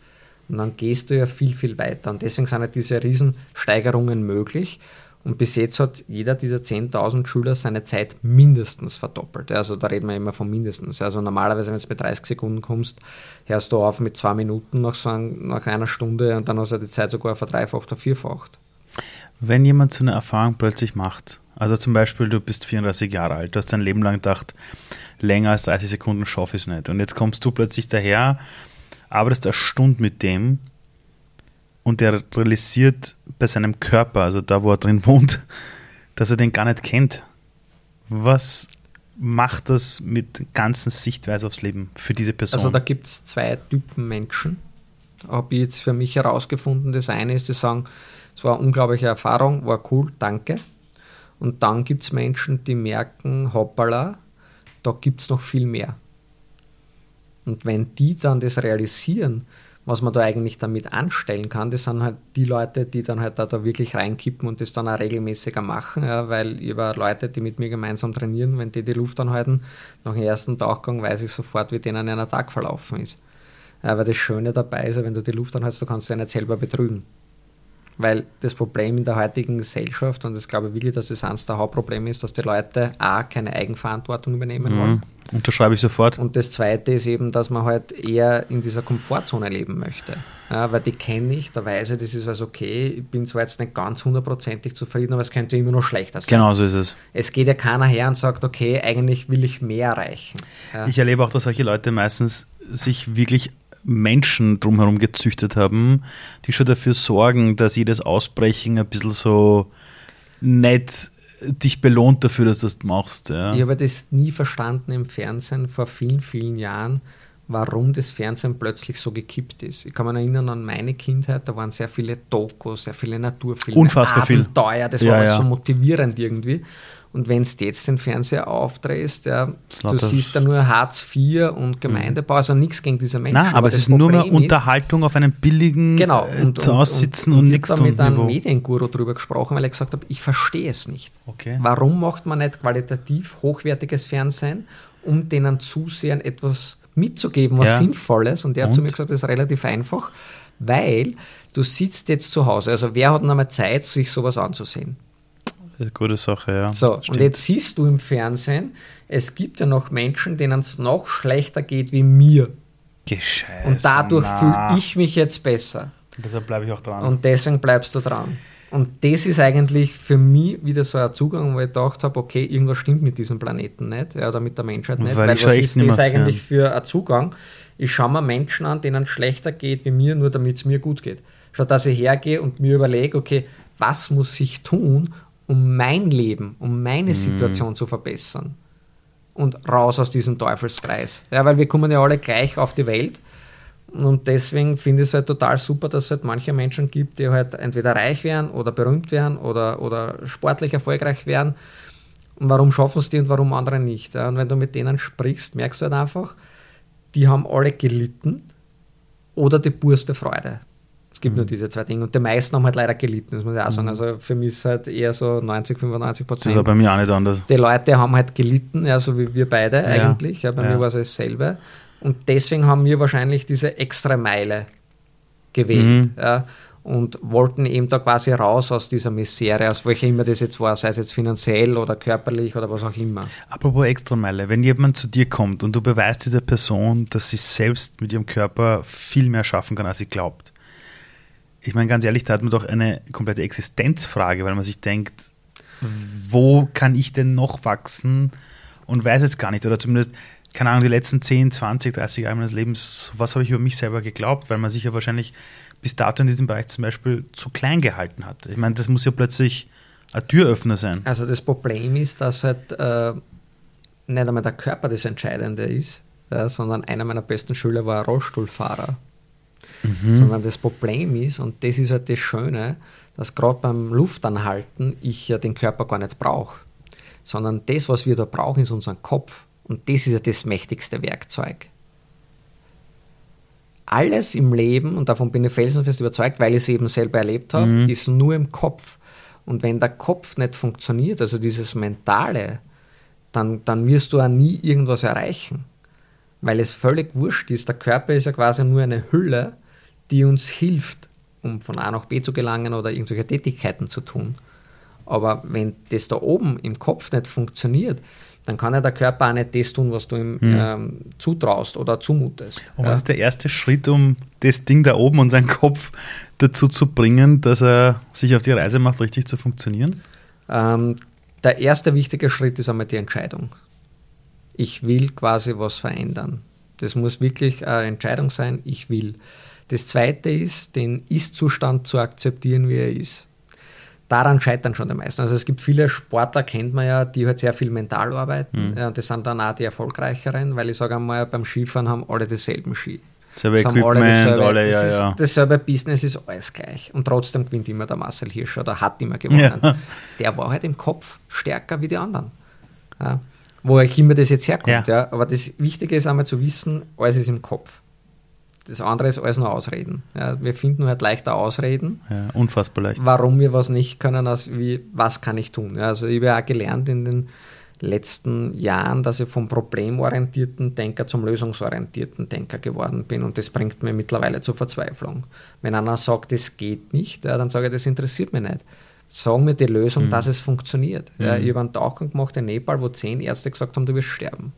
Und dann gehst du ja viel, viel weiter. Und deswegen sind ja diese Riesensteigerungen möglich. Und bis jetzt hat jeder dieser 10.000 Schüler seine Zeit mindestens verdoppelt. Also da reden wir immer von mindestens. Also normalerweise, wenn du mit 30 Sekunden kommst, hörst du auf mit zwei Minuten nach, so ein, nach einer Stunde und dann hast du die Zeit sogar verdreifacht oder vierfacht. Wenn jemand so eine Erfahrung plötzlich macht, also zum Beispiel du bist 34 Jahre alt, du hast dein Leben lang gedacht, länger als 30 Sekunden schaffe ich es nicht. Und jetzt kommst du plötzlich daher, arbeitest eine Stunde mit dem und der realisiert bei seinem Körper, also da, wo er drin wohnt, dass er den gar nicht kennt. Was macht das mit ganzen Sichtweise aufs Leben für diese Person? Also da gibt es zwei Typen Menschen. Habe ich jetzt für mich herausgefunden. Das eine ist, die sagen, es war eine unglaubliche Erfahrung, war cool, danke. Und dann gibt es Menschen, die merken, hoppala, da gibt es noch viel mehr. Und wenn die dann das realisieren, was man da eigentlich damit anstellen kann, das sind halt die Leute, die dann halt da, da wirklich reinkippen und das dann auch regelmäßiger machen, ja, weil über Leute, die mit mir gemeinsam trainieren, wenn die die Luft anhalten, nach dem ersten Tauchgang weiß ich sofort, wie denen ein Tag verlaufen ist. Ja, weil das Schöne dabei ist, wenn du die Luft anhältst, du kannst dich ja nicht selber betrügen. Weil das Problem in der heutigen Gesellschaft, und ich glaube wirklich, dass das eines der Hauptprobleme ist, dass die Leute A, keine Eigenverantwortung übernehmen wollen. mhm. Unterschreibe ich sofort. Und das Zweite ist eben, dass man halt eher in dieser Komfortzone leben möchte. Ja, weil die kenne ich, da weiß ich, das ist was okay. Ich bin zwar jetzt nicht ganz hundertprozentig zufrieden, aber es könnte immer noch schlechter sein. Genau so ist es. Es geht ja keiner her und sagt, okay, eigentlich will ich mehr erreichen. Ja. Ich erlebe auch, dass solche Leute meistens sich wirklich Menschen drumherum gezüchtet haben, die schon dafür sorgen, dass jedes Ausbrechen ein bisschen so nett dich belohnt dafür, dass du das machst. Ja. Ich habe das nie verstanden im Fernsehen vor vielen, vielen Jahren, warum das Fernsehen plötzlich so gekippt ist. Ich kann mich erinnern an meine Kindheit, da waren sehr viele Dokus, sehr viele Naturfilme, Unfassbar viel. Abenteuer, das Ja, war alles ja. so motivierend irgendwie. Und wenn du jetzt den Fernseher aufdrehst, ja, du siehst ja nur Hartz IV und Gemeindebau, also nichts gegen diese Menschen. Nein, aber es ist nur mehr Problem Unterhaltung auf einem billigen Genau. äh, Und, zu aussitzen und, und, und nichts ich habe da tun. mit einem. Medienguru drüber gesprochen, weil ich gesagt habe, ich verstehe es nicht. Okay. Warum macht man nicht qualitativ hochwertiges Fernsehen, um denen Zusehern etwas mitzugeben, was Ja. Sinnvolles? Und der hat zu mir gesagt, das ist relativ einfach, weil du sitzt jetzt zu Hause. Also wer hat noch mal Zeit, sich sowas anzusehen? Gute Sache, ja. So, und Stimmt. jetzt siehst du im Fernsehen, es gibt ja noch Menschen, denen es noch schlechter geht wie mir. Gescheiße, Und dadurch fühle ich mich jetzt besser. Deshalb bleibe ich auch dran. Und deswegen bleibst du dran. Und das ist eigentlich für mich wieder so ein Zugang, wo ich gedacht habe, okay, irgendwas stimmt mit diesem Planeten nicht, ja, oder mit der Menschheit nicht. Weil Weil, was ist das eigentlich für ein Zugang? Ich schaue mir Menschen an, denen es schlechter geht wie mir, nur damit es mir gut geht. Statt dass ich hergehe und mir überlege, okay, was muss ich tun, um mein Leben, um Mhm. meine Situation zu verbessern? Und raus aus diesem Teufelskreis. Ja, weil wir kommen ja alle gleich auf die Welt. Und deswegen finde ich es halt total super, dass es halt manche Menschen gibt, die halt entweder reich werden oder berühmt werden oder, oder sportlich erfolgreich werden. Und warum schaffen es die und warum andere nicht? Ja? Und wenn du mit denen sprichst, merkst du halt einfach, die haben alle gelitten oder die purste Freude. Es gibt nur diese zwei Dinge. Und die meisten haben halt leider gelitten, das muss ich auch sagen. Also für mich ist halt eher so 90, 95 Das Prozent. war bei mir auch nicht anders. Die Leute haben halt gelitten, ja, so wie wir beide Ja. eigentlich. Ja, bei Ja. mir war es dasselbe. Und deswegen haben wir wahrscheinlich diese extra Meile gewählt. Mhm. Ja, und wollten eben da quasi raus aus dieser Misere, aus welcher immer das jetzt war, sei es jetzt finanziell oder körperlich oder was auch immer. Apropos Extrameile, wenn jemand zu dir kommt und du beweist dieser Person, dass sie selbst mit ihrem Körper viel mehr schaffen kann, als sie glaubt. Ich meine, ganz ehrlich, da hat man doch eine komplette Existenzfrage, weil man sich denkt, wo kann ich denn noch wachsen und weiß es gar nicht. Oder zumindest, keine Ahnung, die letzten 10, 20, 30 Jahre meines Lebens, was habe ich über mich selber geglaubt, weil man sich ja wahrscheinlich bis dato in diesem Bereich zum Beispiel zu klein gehalten hat. Ich meine, das muss ja plötzlich ein Türöffner sein. Also das Problem ist, dass halt äh, nicht einmal der Körper das Entscheidende ist, ja, sondern einer meiner besten Schüler war ein Rollstuhlfahrer. Sondern das Problem ist, und das ist halt das Schöne, dass gerade beim Luftanhalten ich ja den Körper gar nicht brauche. Sondern das, was wir da brauchen, ist unseren Kopf. Und das ist ja das mächtigste Werkzeug. Alles im Leben, und davon bin ich felsenfest überzeugt, weil ich es eben selber erlebt habe, ist nur im Kopf. Und wenn der Kopf nicht funktioniert, also dieses Mentale, dann, dann wirst du auch nie irgendwas erreichen. Weil es völlig wurscht ist. Der Körper ist ja quasi nur eine Hülle, die uns hilft, um von A nach B zu gelangen oder irgendwelche Tätigkeiten zu tun. Aber wenn das da oben im Kopf nicht funktioniert, dann kann ja der Körper auch nicht das tun, was du ihm ähm, zutraust oder zumutest. Und Ja. was ist der erste Schritt, um das Ding da oben und seinen Kopf dazu zu bringen, dass er sich auf die Reise macht, richtig zu funktionieren? Ähm, der erste wichtige Schritt ist einmal die Entscheidung. Ich will quasi was verändern. Das muss wirklich eine Entscheidung sein, ich will. Das zweite ist, den Ist-Zustand zu akzeptieren, wie er ist. Daran scheitern schon die meisten. Also es gibt viele Sportler, kennt man ja, die halt sehr viel mental arbeiten. Ja, und das sind dann auch die erfolgreicheren, weil ich sage einmal, beim Skifahren haben alle dieselben Ski. Selbe Equipment, dasselbe- alle, das ja, ist, ja. Dasselbe Business ist alles gleich. Und trotzdem gewinnt immer der Marcel Hirsch oder hat immer gewonnen. Ja. Der war halt im Kopf stärker wie die anderen. Ja. Wo auch immer das jetzt herkommt. Ja. Ja. Aber das Wichtige ist einmal zu wissen, alles ist im Kopf. Das andere ist alles nur Ausreden. Ja. Wir finden halt leichter Ausreden, ja, unfassbar leicht. warum wir was nicht können, als wie, was kann ich tun. Ja, also ich habe ja auch gelernt in den letzten Jahren, dass ich vom problemorientierten Denker zum lösungsorientierten Denker geworden bin und das bringt mir mittlerweile zur Verzweiflung. Wenn einer sagt, das geht nicht, ja, dann sage ich, das interessiert mich nicht. Sag mir die Lösung, dass es funktioniert. Ja, ich habe einen Tauchgang gemacht in Nepal, wo zehn Ärzte gesagt haben, du wirst sterben.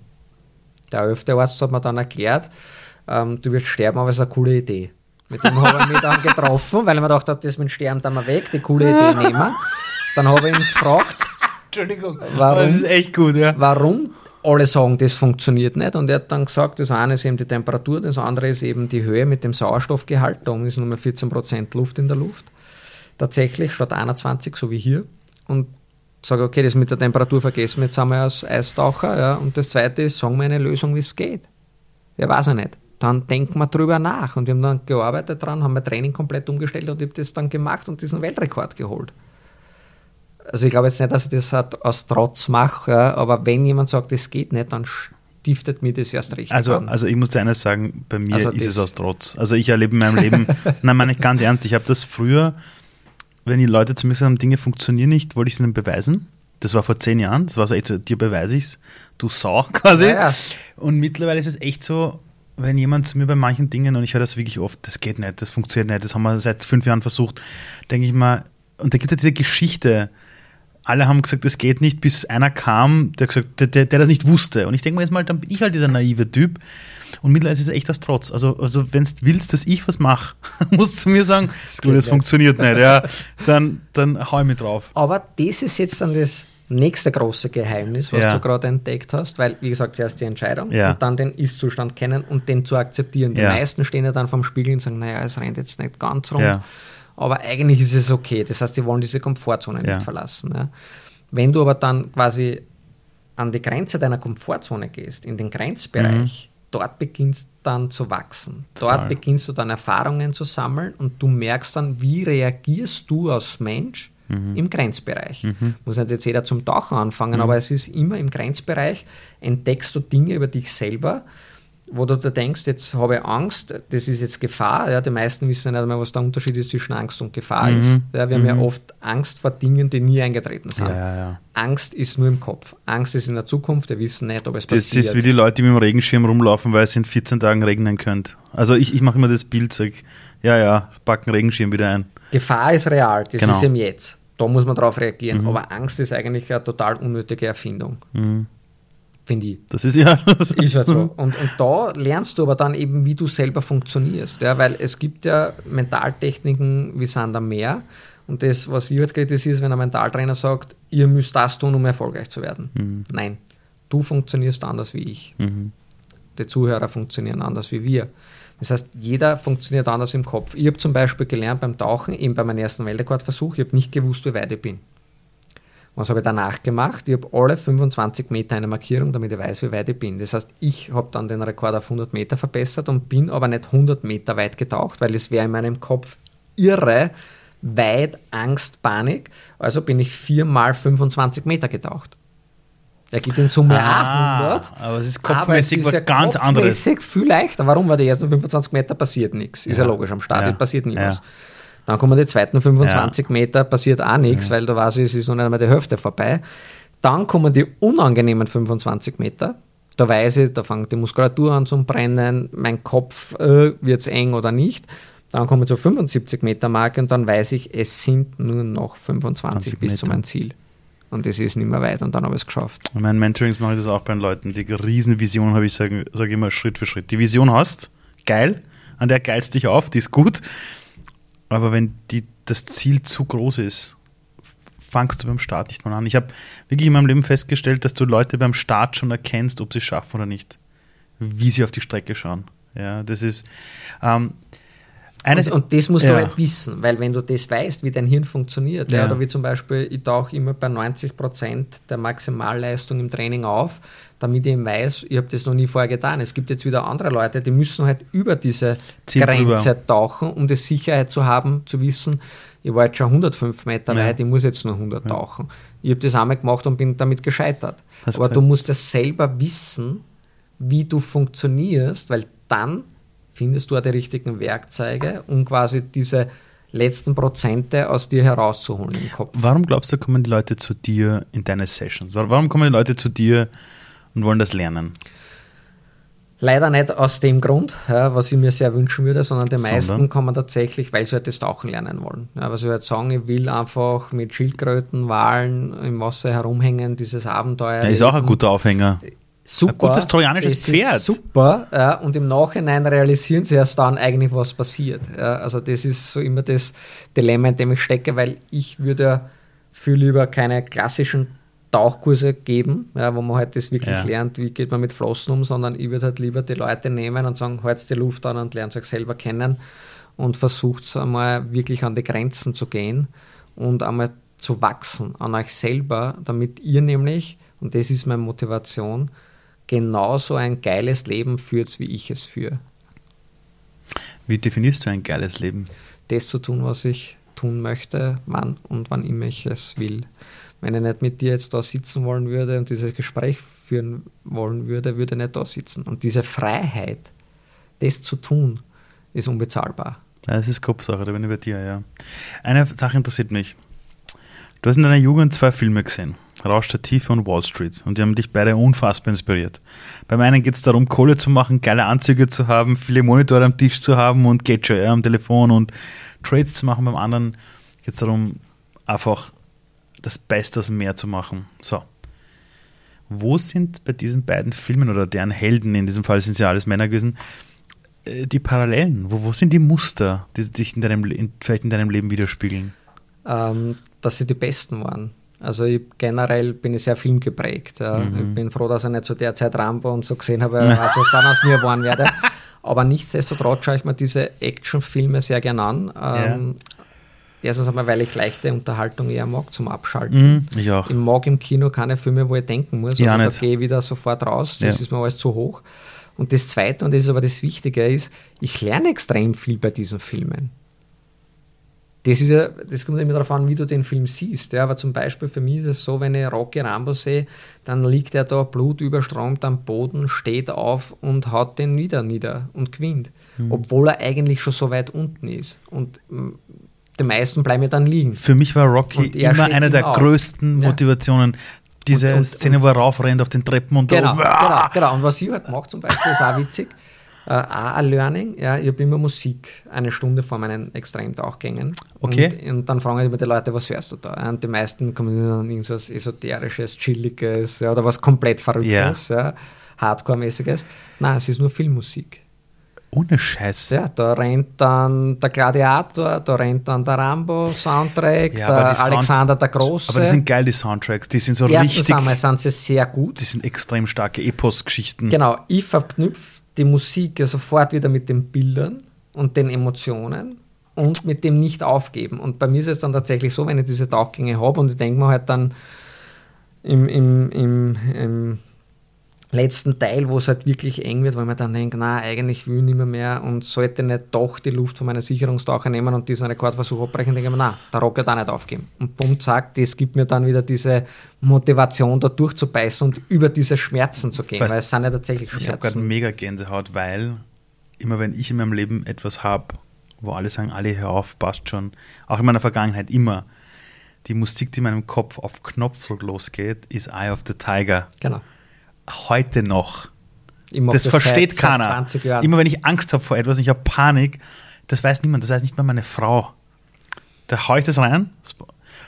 Der elfte Arzt hat mir dann erklärt, ähm, du wirst sterben, aber es ist eine coole Idee. Mit dem habe ich mich dann getroffen, weil ich mir gedacht habe, das mit dem Sterben dann mal weg, die coole Idee nehmen. Dann habe ich ihn gefragt, Entschuldigung, Warum? das ist echt gut, ja. warum alle sagen, das funktioniert nicht. Und er hat dann gesagt, das eine ist eben die Temperatur, das andere ist eben die Höhe mit dem Sauerstoffgehalt. Da oben ist nur mehr 14% Luft in der Luft. Tatsächlich statt 21, so wie hier. Und sage, okay, das mit der Temperatur vergessen wir, jetzt sind wir als Eistaucher. Ja. Und das zweite ist, sagen wir eine Lösung, wie es geht. Ja, weiß ich nicht. Dann denken wir drüber nach. Und wir haben dann gearbeitet dran, haben wir Training komplett umgestellt und ich habe das dann gemacht und diesen Weltrekord geholt. Also ich glaube jetzt nicht, dass ich das halt aus Trotz mache, aber wenn jemand sagt, das geht nicht, dann stiftet mir das erst recht Also, an. also ich muss dir eines sagen, bei mir Also ist es aus Trotz. Also ich erlebe in meinem Leben, nein, meine ich ganz ernst, ich habe das früher, wenn die Leute zu mir gesagt haben, Dinge funktionieren nicht, wollte ich es ihnen beweisen. Das war vor zehn Jahren, das war so echt so, dir beweise ich es, du Sau quasi. Ja, ja. Und mittlerweile ist es echt so, wenn jemand zu mir bei manchen Dingen, und ich höre das wirklich oft, das geht nicht, das funktioniert nicht, das haben wir seit fünf Jahren versucht, denke ich mal, und da gibt es ja diese Geschichte, alle haben gesagt, das geht nicht, bis einer kam, der gesagt, der, der, der das nicht wusste. Und ich denke mir jetzt mal, dann bin ich halt dieser naive Typ. Und mittlerweile ist es echt aus Trotz. Also, also wenn du willst, dass ich was mache, musst du mir sagen, du, geht das nicht. funktioniert nicht. Ja, dann, dann hau ich mich drauf. Aber das ist jetzt dann das nächste große Geheimnis, was Ja. du gerade entdeckt hast, weil, wie gesagt, zuerst die Entscheidung Ja. und dann den Ist-Zustand kennen und den zu akzeptieren. Die Ja. meisten stehen ja dann vorm Spiegel und sagen, naja, es rennt jetzt nicht ganz rund, aber eigentlich ist es okay. Das heißt, die wollen diese Komfortzone nicht verlassen. Wenn du aber dann quasi an die Grenze deiner Komfortzone gehst, in den Grenzbereich, dort beginnst dann zu wachsen. Dort Mhm. Total. beginnst du dann Erfahrungen zu sammeln und du merkst dann, wie reagierst du als Mensch Mhm. im Grenzbereich. Muss nicht jetzt jeder zum Tauchen anfangen, Mhm. aber es ist immer im Grenzbereich, entdeckst du Dinge über dich selber, wo du da denkst, jetzt habe ich Angst, das ist jetzt Gefahr. Ja, die meisten wissen nicht mehr, was der Unterschied ist zwischen Angst und Gefahr Mhm. ist. Ja, wir haben ja Mhm. oft Angst vor Dingen, die nie eingetreten sind. Ja, ja, ja. Angst ist nur im Kopf. Angst ist in der Zukunft, wir wissen nicht, ob es Das passiert. ist wie die Leute, die mit dem Regenschirm rumlaufen, weil es in 14 Tagen regnen könnte. Also ich, ich mache immer das Bild, sag, ja, ja, packen Regenschirm wieder ein. Gefahr ist real, das Genau. ist im Jetzt. Da muss man drauf reagieren. Mhm. Aber Angst ist eigentlich eine total unnötige Erfindung, Mhm. finde ich. Das ist ja. Ist halt so. Und, und da lernst du aber dann eben, wie du selber funktionierst. Ja? Weil es gibt ja Mentaltechniken wie Sander mehr. Und das, was ich halt kritisiere, ist, wenn ein Mentaltrainer sagt, ihr müsst das tun, um erfolgreich zu werden. Mhm. Nein, du funktionierst anders wie ich. Mhm. Die Zuhörer funktionieren anders wie wir. Das heißt, jeder funktioniert anders im Kopf. Ich habe zum Beispiel gelernt beim Tauchen, eben bei meinem ersten Weltrekordversuch, ich habe nicht gewusst, wie weit ich bin. Was habe ich danach gemacht? Ich habe alle 25 Meter eine Markierung, damit ich weiß, wie weit ich bin. Das heißt, ich habe dann den Rekord auf 100 Meter verbessert und bin aber nicht 100 Meter weit getaucht, weil es wäre in meinem Kopf irre, weit, Angst, Panik. Also bin ich viermal 25 Meter getaucht. Der geht in Summe Ah, 100. aber es ist kopfmäßig es was ja ganz anderes. viel leichter. Warum? Weil die ersten 25 Meter passiert nichts. Ist ja, Ja. logisch. Am Start Ja. passiert nie Ja. Dann kommen die zweiten 25 Meter, passiert auch nichts, weil da weiß ich, es ist noch nicht einmal die Hälfte vorbei. Dann kommen die unangenehmen 25 Meter. Da weiß ich, da fängt die Muskulatur an zu brennen, mein Kopf äh, wird es eng oder nicht. Dann kommen wir zur 75 Meter Marke und dann weiß ich, es sind nur noch 25 20 bis zu meinem Ziel. Und das ist nicht mehr weit und dann habe ich es geschafft. In meinen Mentorings mache ich das auch bei den Leuten. Die Riesenvision habe ich, sage sag immer Schritt für Schritt. Die Vision hast, geil, an der geilst dich auf, die ist gut. Aber wenn die, das Ziel zu groß ist, fangst du beim Start nicht mal an. Ich habe wirklich in meinem Leben festgestellt, dass du Leute beim Start schon erkennst, ob sie es schaffen oder nicht. Wie sie auf die Strecke schauen. Ja, das ist. Ähm, eines, und, und das musst du ja. halt wissen, weil wenn du das weißt, wie dein Hirn funktioniert, ja. Ja. oder wie zum Beispiel, ich tauche immer bei 90 Prozent der Maximalleistung im Training auf, damit ich eben weiß, ich habe das noch nie vorher getan. Es gibt jetzt wieder andere Leute, die müssen halt über diese Ziel Grenze drüber. tauchen, um die Sicherheit zu haben, zu wissen, ich war jetzt schon 105 Meter Ja. weit, ich muss jetzt nur 100 tauchen. Ich habe das einmal gemacht und bin damit gescheitert. Hast Aber du musst das selber wissen, wie du funktionierst, weil dann findest du auch die richtigen Werkzeuge, um quasi diese letzten Prozente aus dir herauszuholen im Kopf. Warum glaubst du, kommen die Leute zu dir in deine Sessions? Warum kommen die Leute zu dir und wollen das lernen? Leider nicht aus dem Grund, ja, was ich mir sehr wünschen würde, sondern die Sondern? meisten kommen tatsächlich, weil sie halt das Tauchen lernen wollen. Ja, weil sie halt sagen, ich will einfach mit Schildkröten, Walen im Wasser herumhängen, dieses Abenteuer. Der ist auch ein guter Aufhänger. Super. Ein gutes trojanisches das Pferd. Ist super. Ja, und im Nachhinein realisieren sie erst dann eigentlich, was passiert. Ja, also das ist so immer das Dilemma, in dem ich stecke, weil ich würde viel lieber keine klassischen Tauchkurse geben, ja, wo man halt das wirklich Ja. lernt, wie geht man mit Flossen um, sondern ich würde halt lieber die Leute nehmen und sagen, halt die Luft an und lernt euch selber kennen und versucht einmal wirklich an die Grenzen zu gehen und einmal zu wachsen an euch selber, damit ihr nämlich, und das ist meine Motivation, genauso ein geiles Leben führt, wie ich es führe. Wie definierst du ein geiles Leben? Das zu tun, was ich tun möchte, wann und wann immer ich es will. Wenn ich nicht mit dir jetzt da sitzen wollen würde und dieses Gespräch führen wollen würde, würde ich nicht da sitzen. Und diese Freiheit, das zu tun, ist unbezahlbar. Ja, das ist Kopfsache, da bin ich bei dir, ja. Eine Sache interessiert mich. Du hast in deiner Jugend zwei Filme gesehen, Rausch der Tiefe und Wall Street, und die haben dich beide unfassbar inspiriert. Beim einen geht es darum, Kohle zu machen, geile Anzüge zu haben, viele Monitore am Tisch zu haben und ja, am Telefon und Trades zu machen. Beim anderen geht es darum, einfach das Beste aus dem Meer zu machen. So. Wo sind bei diesen beiden Filmen oder deren Helden, in diesem Fall sind es ja alles Männer gewesen, äh, die Parallelen? Wo, wo sind die Muster, die dich in deinem, in, vielleicht in deinem Leben widerspiegeln? ähm, dass sie die Besten waren. Also ich, generell bin ich sehr filmgeprägt. Ja. Mhm. Ich bin froh, dass ich nicht zu der Zeit Rambo und so gesehen habe, was was dann aus mir geworden werde. Aber nichtsdestotrotz schaue ich mir diese Actionfilme sehr gern an. Ähm, Erstens einmal, weil ich leichte Unterhaltung eher mag zum Abschalten. Ich auch. Ich mag im Kino keine Filme, wo ich denken muss. Ja, Also da gehe ich wieder sofort raus. Das Ja. ist mir alles zu hoch. Und das Zweite, und das ist aber das Wichtige, ist, ich lerne extrem viel bei diesen Filmen. Das ist ja, das kommt immer darauf an, wie du den Film siehst. Ja, aber zum Beispiel für mich ist es so, wenn ich Rocky Rambo sehe, dann liegt er da blutüberströmt am Boden, steht auf und haut den wieder nieder und gewinnt. Mhm. Obwohl er eigentlich schon so weit unten ist. Und mm, die meisten bleiben ja dann liegen. Für mich war Rocky immer eine der auf. größten Motivationen. Ja. Diese und, und, Szene, wo er raufrennt auf den Treppen und genau, da, genau, genau. Und was sie halt macht zum Beispiel, ist auch witzig äh, auch ein Learning. Ja, ich habe immer Musik eine Stunde vor meinen Extremtauchgängen. Okay. Und, und dann fragen ich immer die Leute, was hörst du da? Und die meisten kommen dann irgendwas Esoterisches, Chilliges ja, oder was komplett Verrücktes, yeah. ja, Hardcore-mäßiges. Nein, es ist nur Filmmusik. Ohne Scheiß. Ja, da rennt dann der Gladiator, da rennt dann der Rambo-Soundtrack, ja, der Alexander der Große. Aber die sind geil, die Soundtracks. Die sind so Erstens richtig. Einmal sind sie sehr gut. Die sind extrem starke Epos-Geschichten. Genau, ich verknüpfe die Musik ja sofort wieder mit den Bildern und den Emotionen und mit dem Nicht-Aufgeben. Und bei mir ist es dann tatsächlich so, wenn ich diese Tauchgänge habe und ich denke mir halt dann im, im, im, im letzten Teil, wo es halt wirklich eng wird, weil man dann denkt, na, eigentlich will ich nicht mehr, mehr und sollte nicht doch die Luft von meiner Sicherungstaucher nehmen und diesen Rekordversuch abbrechen, denke ich mir, na, der Rocket auch nicht aufgeben. Und bumm, zack, das gibt mir dann wieder diese Motivation, da durchzubeißen und über diese Schmerzen zu gehen, weißt, weil es sind ja tatsächlich Schmerzen. Ich habe gerade mega Gänsehaut, weil immer wenn ich in meinem Leben etwas habe, wo alle sagen, alle hör auf, passt schon, auch in meiner Vergangenheit immer, die Musik, die in meinem Kopf auf Knopfdruck losgeht, ist Eye of the Tiger. Genau heute noch. Das, das, versteht seit, keiner. Seit Immer wenn ich Angst habe vor etwas, ich habe Panik, das weiß niemand, das weiß nicht mal meine Frau. Da haue ich das rein,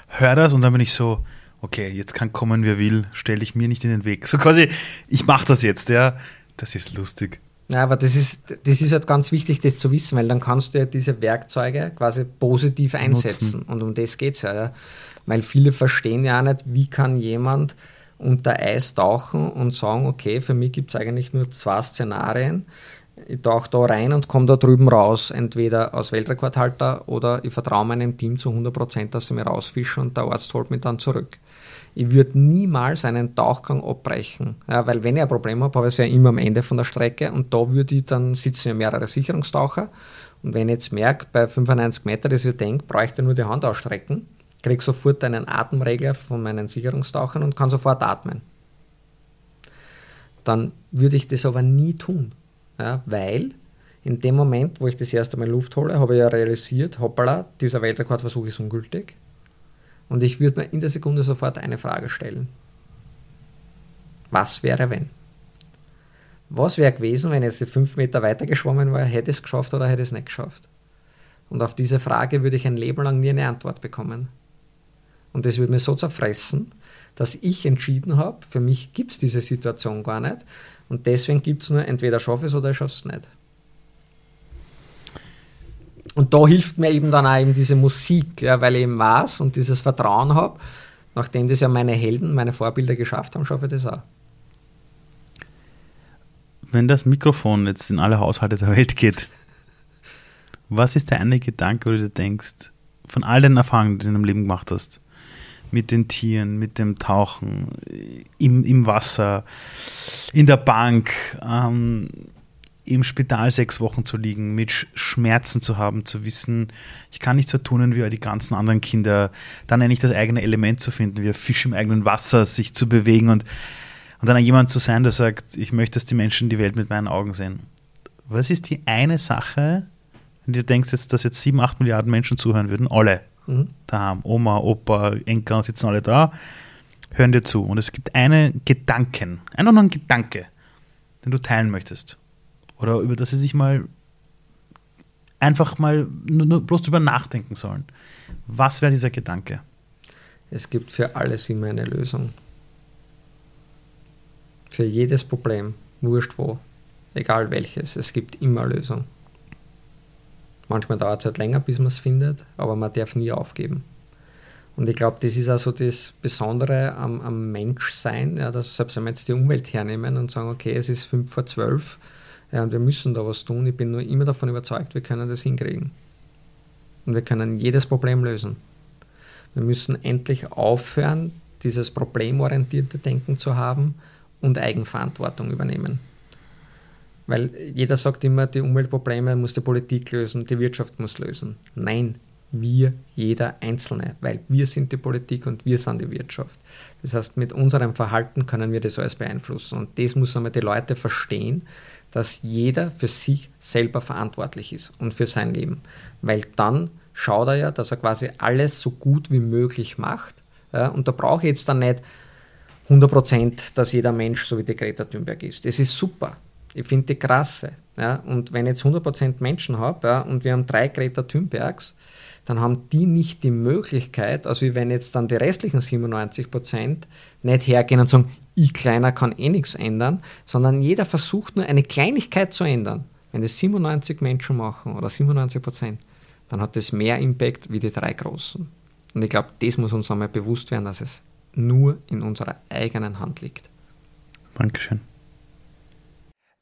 höre das und dann bin ich so, okay, jetzt kann kommen, wer will, stelle ich mir nicht in den Weg. So quasi, ich mache das jetzt, ja. Das ist lustig. Ja, aber das ist, das ist halt ganz wichtig, das zu wissen, weil dann kannst du ja diese Werkzeuge quasi positiv einsetzen. Nutzen. Und um das geht es ja, ja. Weil viele verstehen ja auch nicht, wie kann jemand unter Eis tauchen und sagen, okay, für mich gibt es eigentlich nur zwei Szenarien. Ich tauche da rein und komme da drüben raus, entweder als Weltrekordhalter oder ich vertraue meinem Team zu 100%, dass sie mir rausfischen und der Arzt holt mich dann zurück. Ich würde niemals einen Tauchgang abbrechen, ja, weil wenn ich ein Problem habe, habe ich es ja immer am Ende von der Strecke und da würde ich, dann sitzen ja mehrere Sicherungstaucher und wenn ich jetzt merke, bei 95 Meter, dass ich denke, bräuchte ich nur die Hand ausstrecken, kriege sofort einen Atemregler von meinen Sicherungstauchern und kann sofort atmen. Dann würde ich das aber nie tun, ja, weil in dem Moment, wo ich das erste Mal Luft hole, habe ich ja realisiert, hoppala, dieser Weltrekordversuch ist ungültig. Und ich würde mir in der Sekunde sofort eine Frage stellen. Was wäre, wenn? Was wäre gewesen, wenn ich jetzt fünf Meter weiter geschwommen wäre, hätte ich es geschafft oder hätte ich es nicht geschafft? Und auf diese Frage würde ich ein Leben lang nie eine Antwort bekommen. Und das würde mir so zerfressen, dass ich entschieden habe, für mich gibt es diese Situation gar nicht. Und deswegen gibt es nur entweder schaffe es oder ich schaffe es nicht. Und da hilft mir eben dann auch eben diese Musik, ja, weil ich eben weiß und dieses Vertrauen habe, nachdem das ja meine Helden, meine Vorbilder geschafft haben, schaffe ich das auch. Wenn das Mikrofon jetzt in alle Haushalte der Welt geht, was ist der eine Gedanke, wo du denkst, von all den Erfahrungen, die du in deinem Leben gemacht hast, mit den Tieren, mit dem Tauchen, im, im Wasser, in der Bank, ähm, im Spital sechs Wochen zu liegen, mit Schmerzen zu haben, zu wissen, ich kann nicht so tun wie die ganzen anderen Kinder, dann endlich das eigene Element zu finden, wie ein Fisch im eigenen Wasser, sich zu bewegen und, und dann jemand zu sein, der sagt, ich möchte, dass die Menschen die Welt mit meinen Augen sehen. Was ist die eine Sache, wenn du denkst, jetzt, dass jetzt sieben, acht Milliarden Menschen zuhören würden, alle, mhm. daheim. Oma, Opa, Enkel sitzen alle da, hören dir zu. Und es gibt einen Gedanken, einfach nur einen Gedanke, den du teilen möchtest. Oder über das sie sich mal einfach mal nur, nur bloß drüber nachdenken sollen. Was wäre dieser Gedanke? Es gibt für alles immer eine Lösung. Für jedes Problem, wurscht wo, egal welches, es gibt immer Lösung. Manchmal dauert es halt länger, bis man es findet, aber man darf nie aufgeben. Und ich glaube, das ist also das Besondere am, am Menschsein, ja, dass selbst wenn wir jetzt die Umwelt hernehmen und sagen, okay, es ist 5 vor 12 ja, und wir müssen da was tun, ich bin nur immer davon überzeugt, wir können das hinkriegen. Und wir können jedes Problem lösen. Wir müssen endlich aufhören, dieses problemorientierte Denken zu haben und Eigenverantwortung übernehmen. Weil jeder sagt immer, die Umweltprobleme muss die Politik lösen, die Wirtschaft muss lösen. Nein, wir, jeder Einzelne, weil wir sind die Politik und wir sind die Wirtschaft. Das heißt, mit unserem Verhalten können wir das alles beeinflussen. Und das muss einmal die Leute verstehen, dass jeder für sich selber verantwortlich ist und für sein Leben. Weil dann schaut er ja, dass er quasi alles so gut wie möglich macht. Ja, und da brauche ich jetzt dann nicht 100 Prozent, dass jeder Mensch so wie die Greta Thunberg ist. Das ist super. Ich finde die krasse. Ja, und wenn ich jetzt 100 Prozent Menschen habe ja, und wir haben drei Greta Thunbergs, dann haben die nicht die Möglichkeit, also wie wenn jetzt dann die restlichen 97 Prozent nicht hergehen und sagen, ich kleiner kann eh nichts ändern, sondern jeder versucht nur eine Kleinigkeit zu ändern. Wenn das 97 Menschen machen oder 97 Prozent, dann hat das mehr Impact wie die drei Großen. Und ich glaube, das muss uns einmal bewusst werden, dass es nur in unserer eigenen Hand liegt. Dankeschön.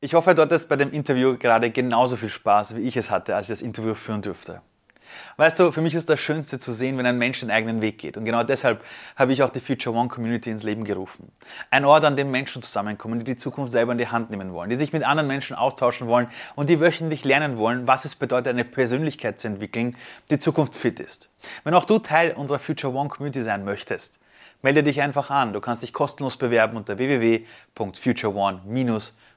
Ich hoffe, du hattest bei dem Interview gerade genauso viel Spaß, wie ich es hatte, als ich das Interview führen durfte. Weißt du, für mich ist das Schönste zu sehen, wenn ein Mensch den eigenen Weg geht. Und genau deshalb habe ich auch die Future One Community ins Leben gerufen. Ein Ort, an dem Menschen zusammenkommen, die die Zukunft selber in die Hand nehmen wollen, die sich mit anderen Menschen austauschen wollen und die wöchentlich lernen wollen, was es bedeutet, eine Persönlichkeit zu entwickeln, die Zukunft fit ist. Wenn auch du Teil unserer Future One Community sein möchtest, melde dich einfach an. Du kannst dich kostenlos bewerben unter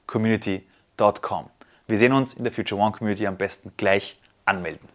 www.futureone-community.com. Wir sehen uns in der Future One Community am besten gleich anmelden.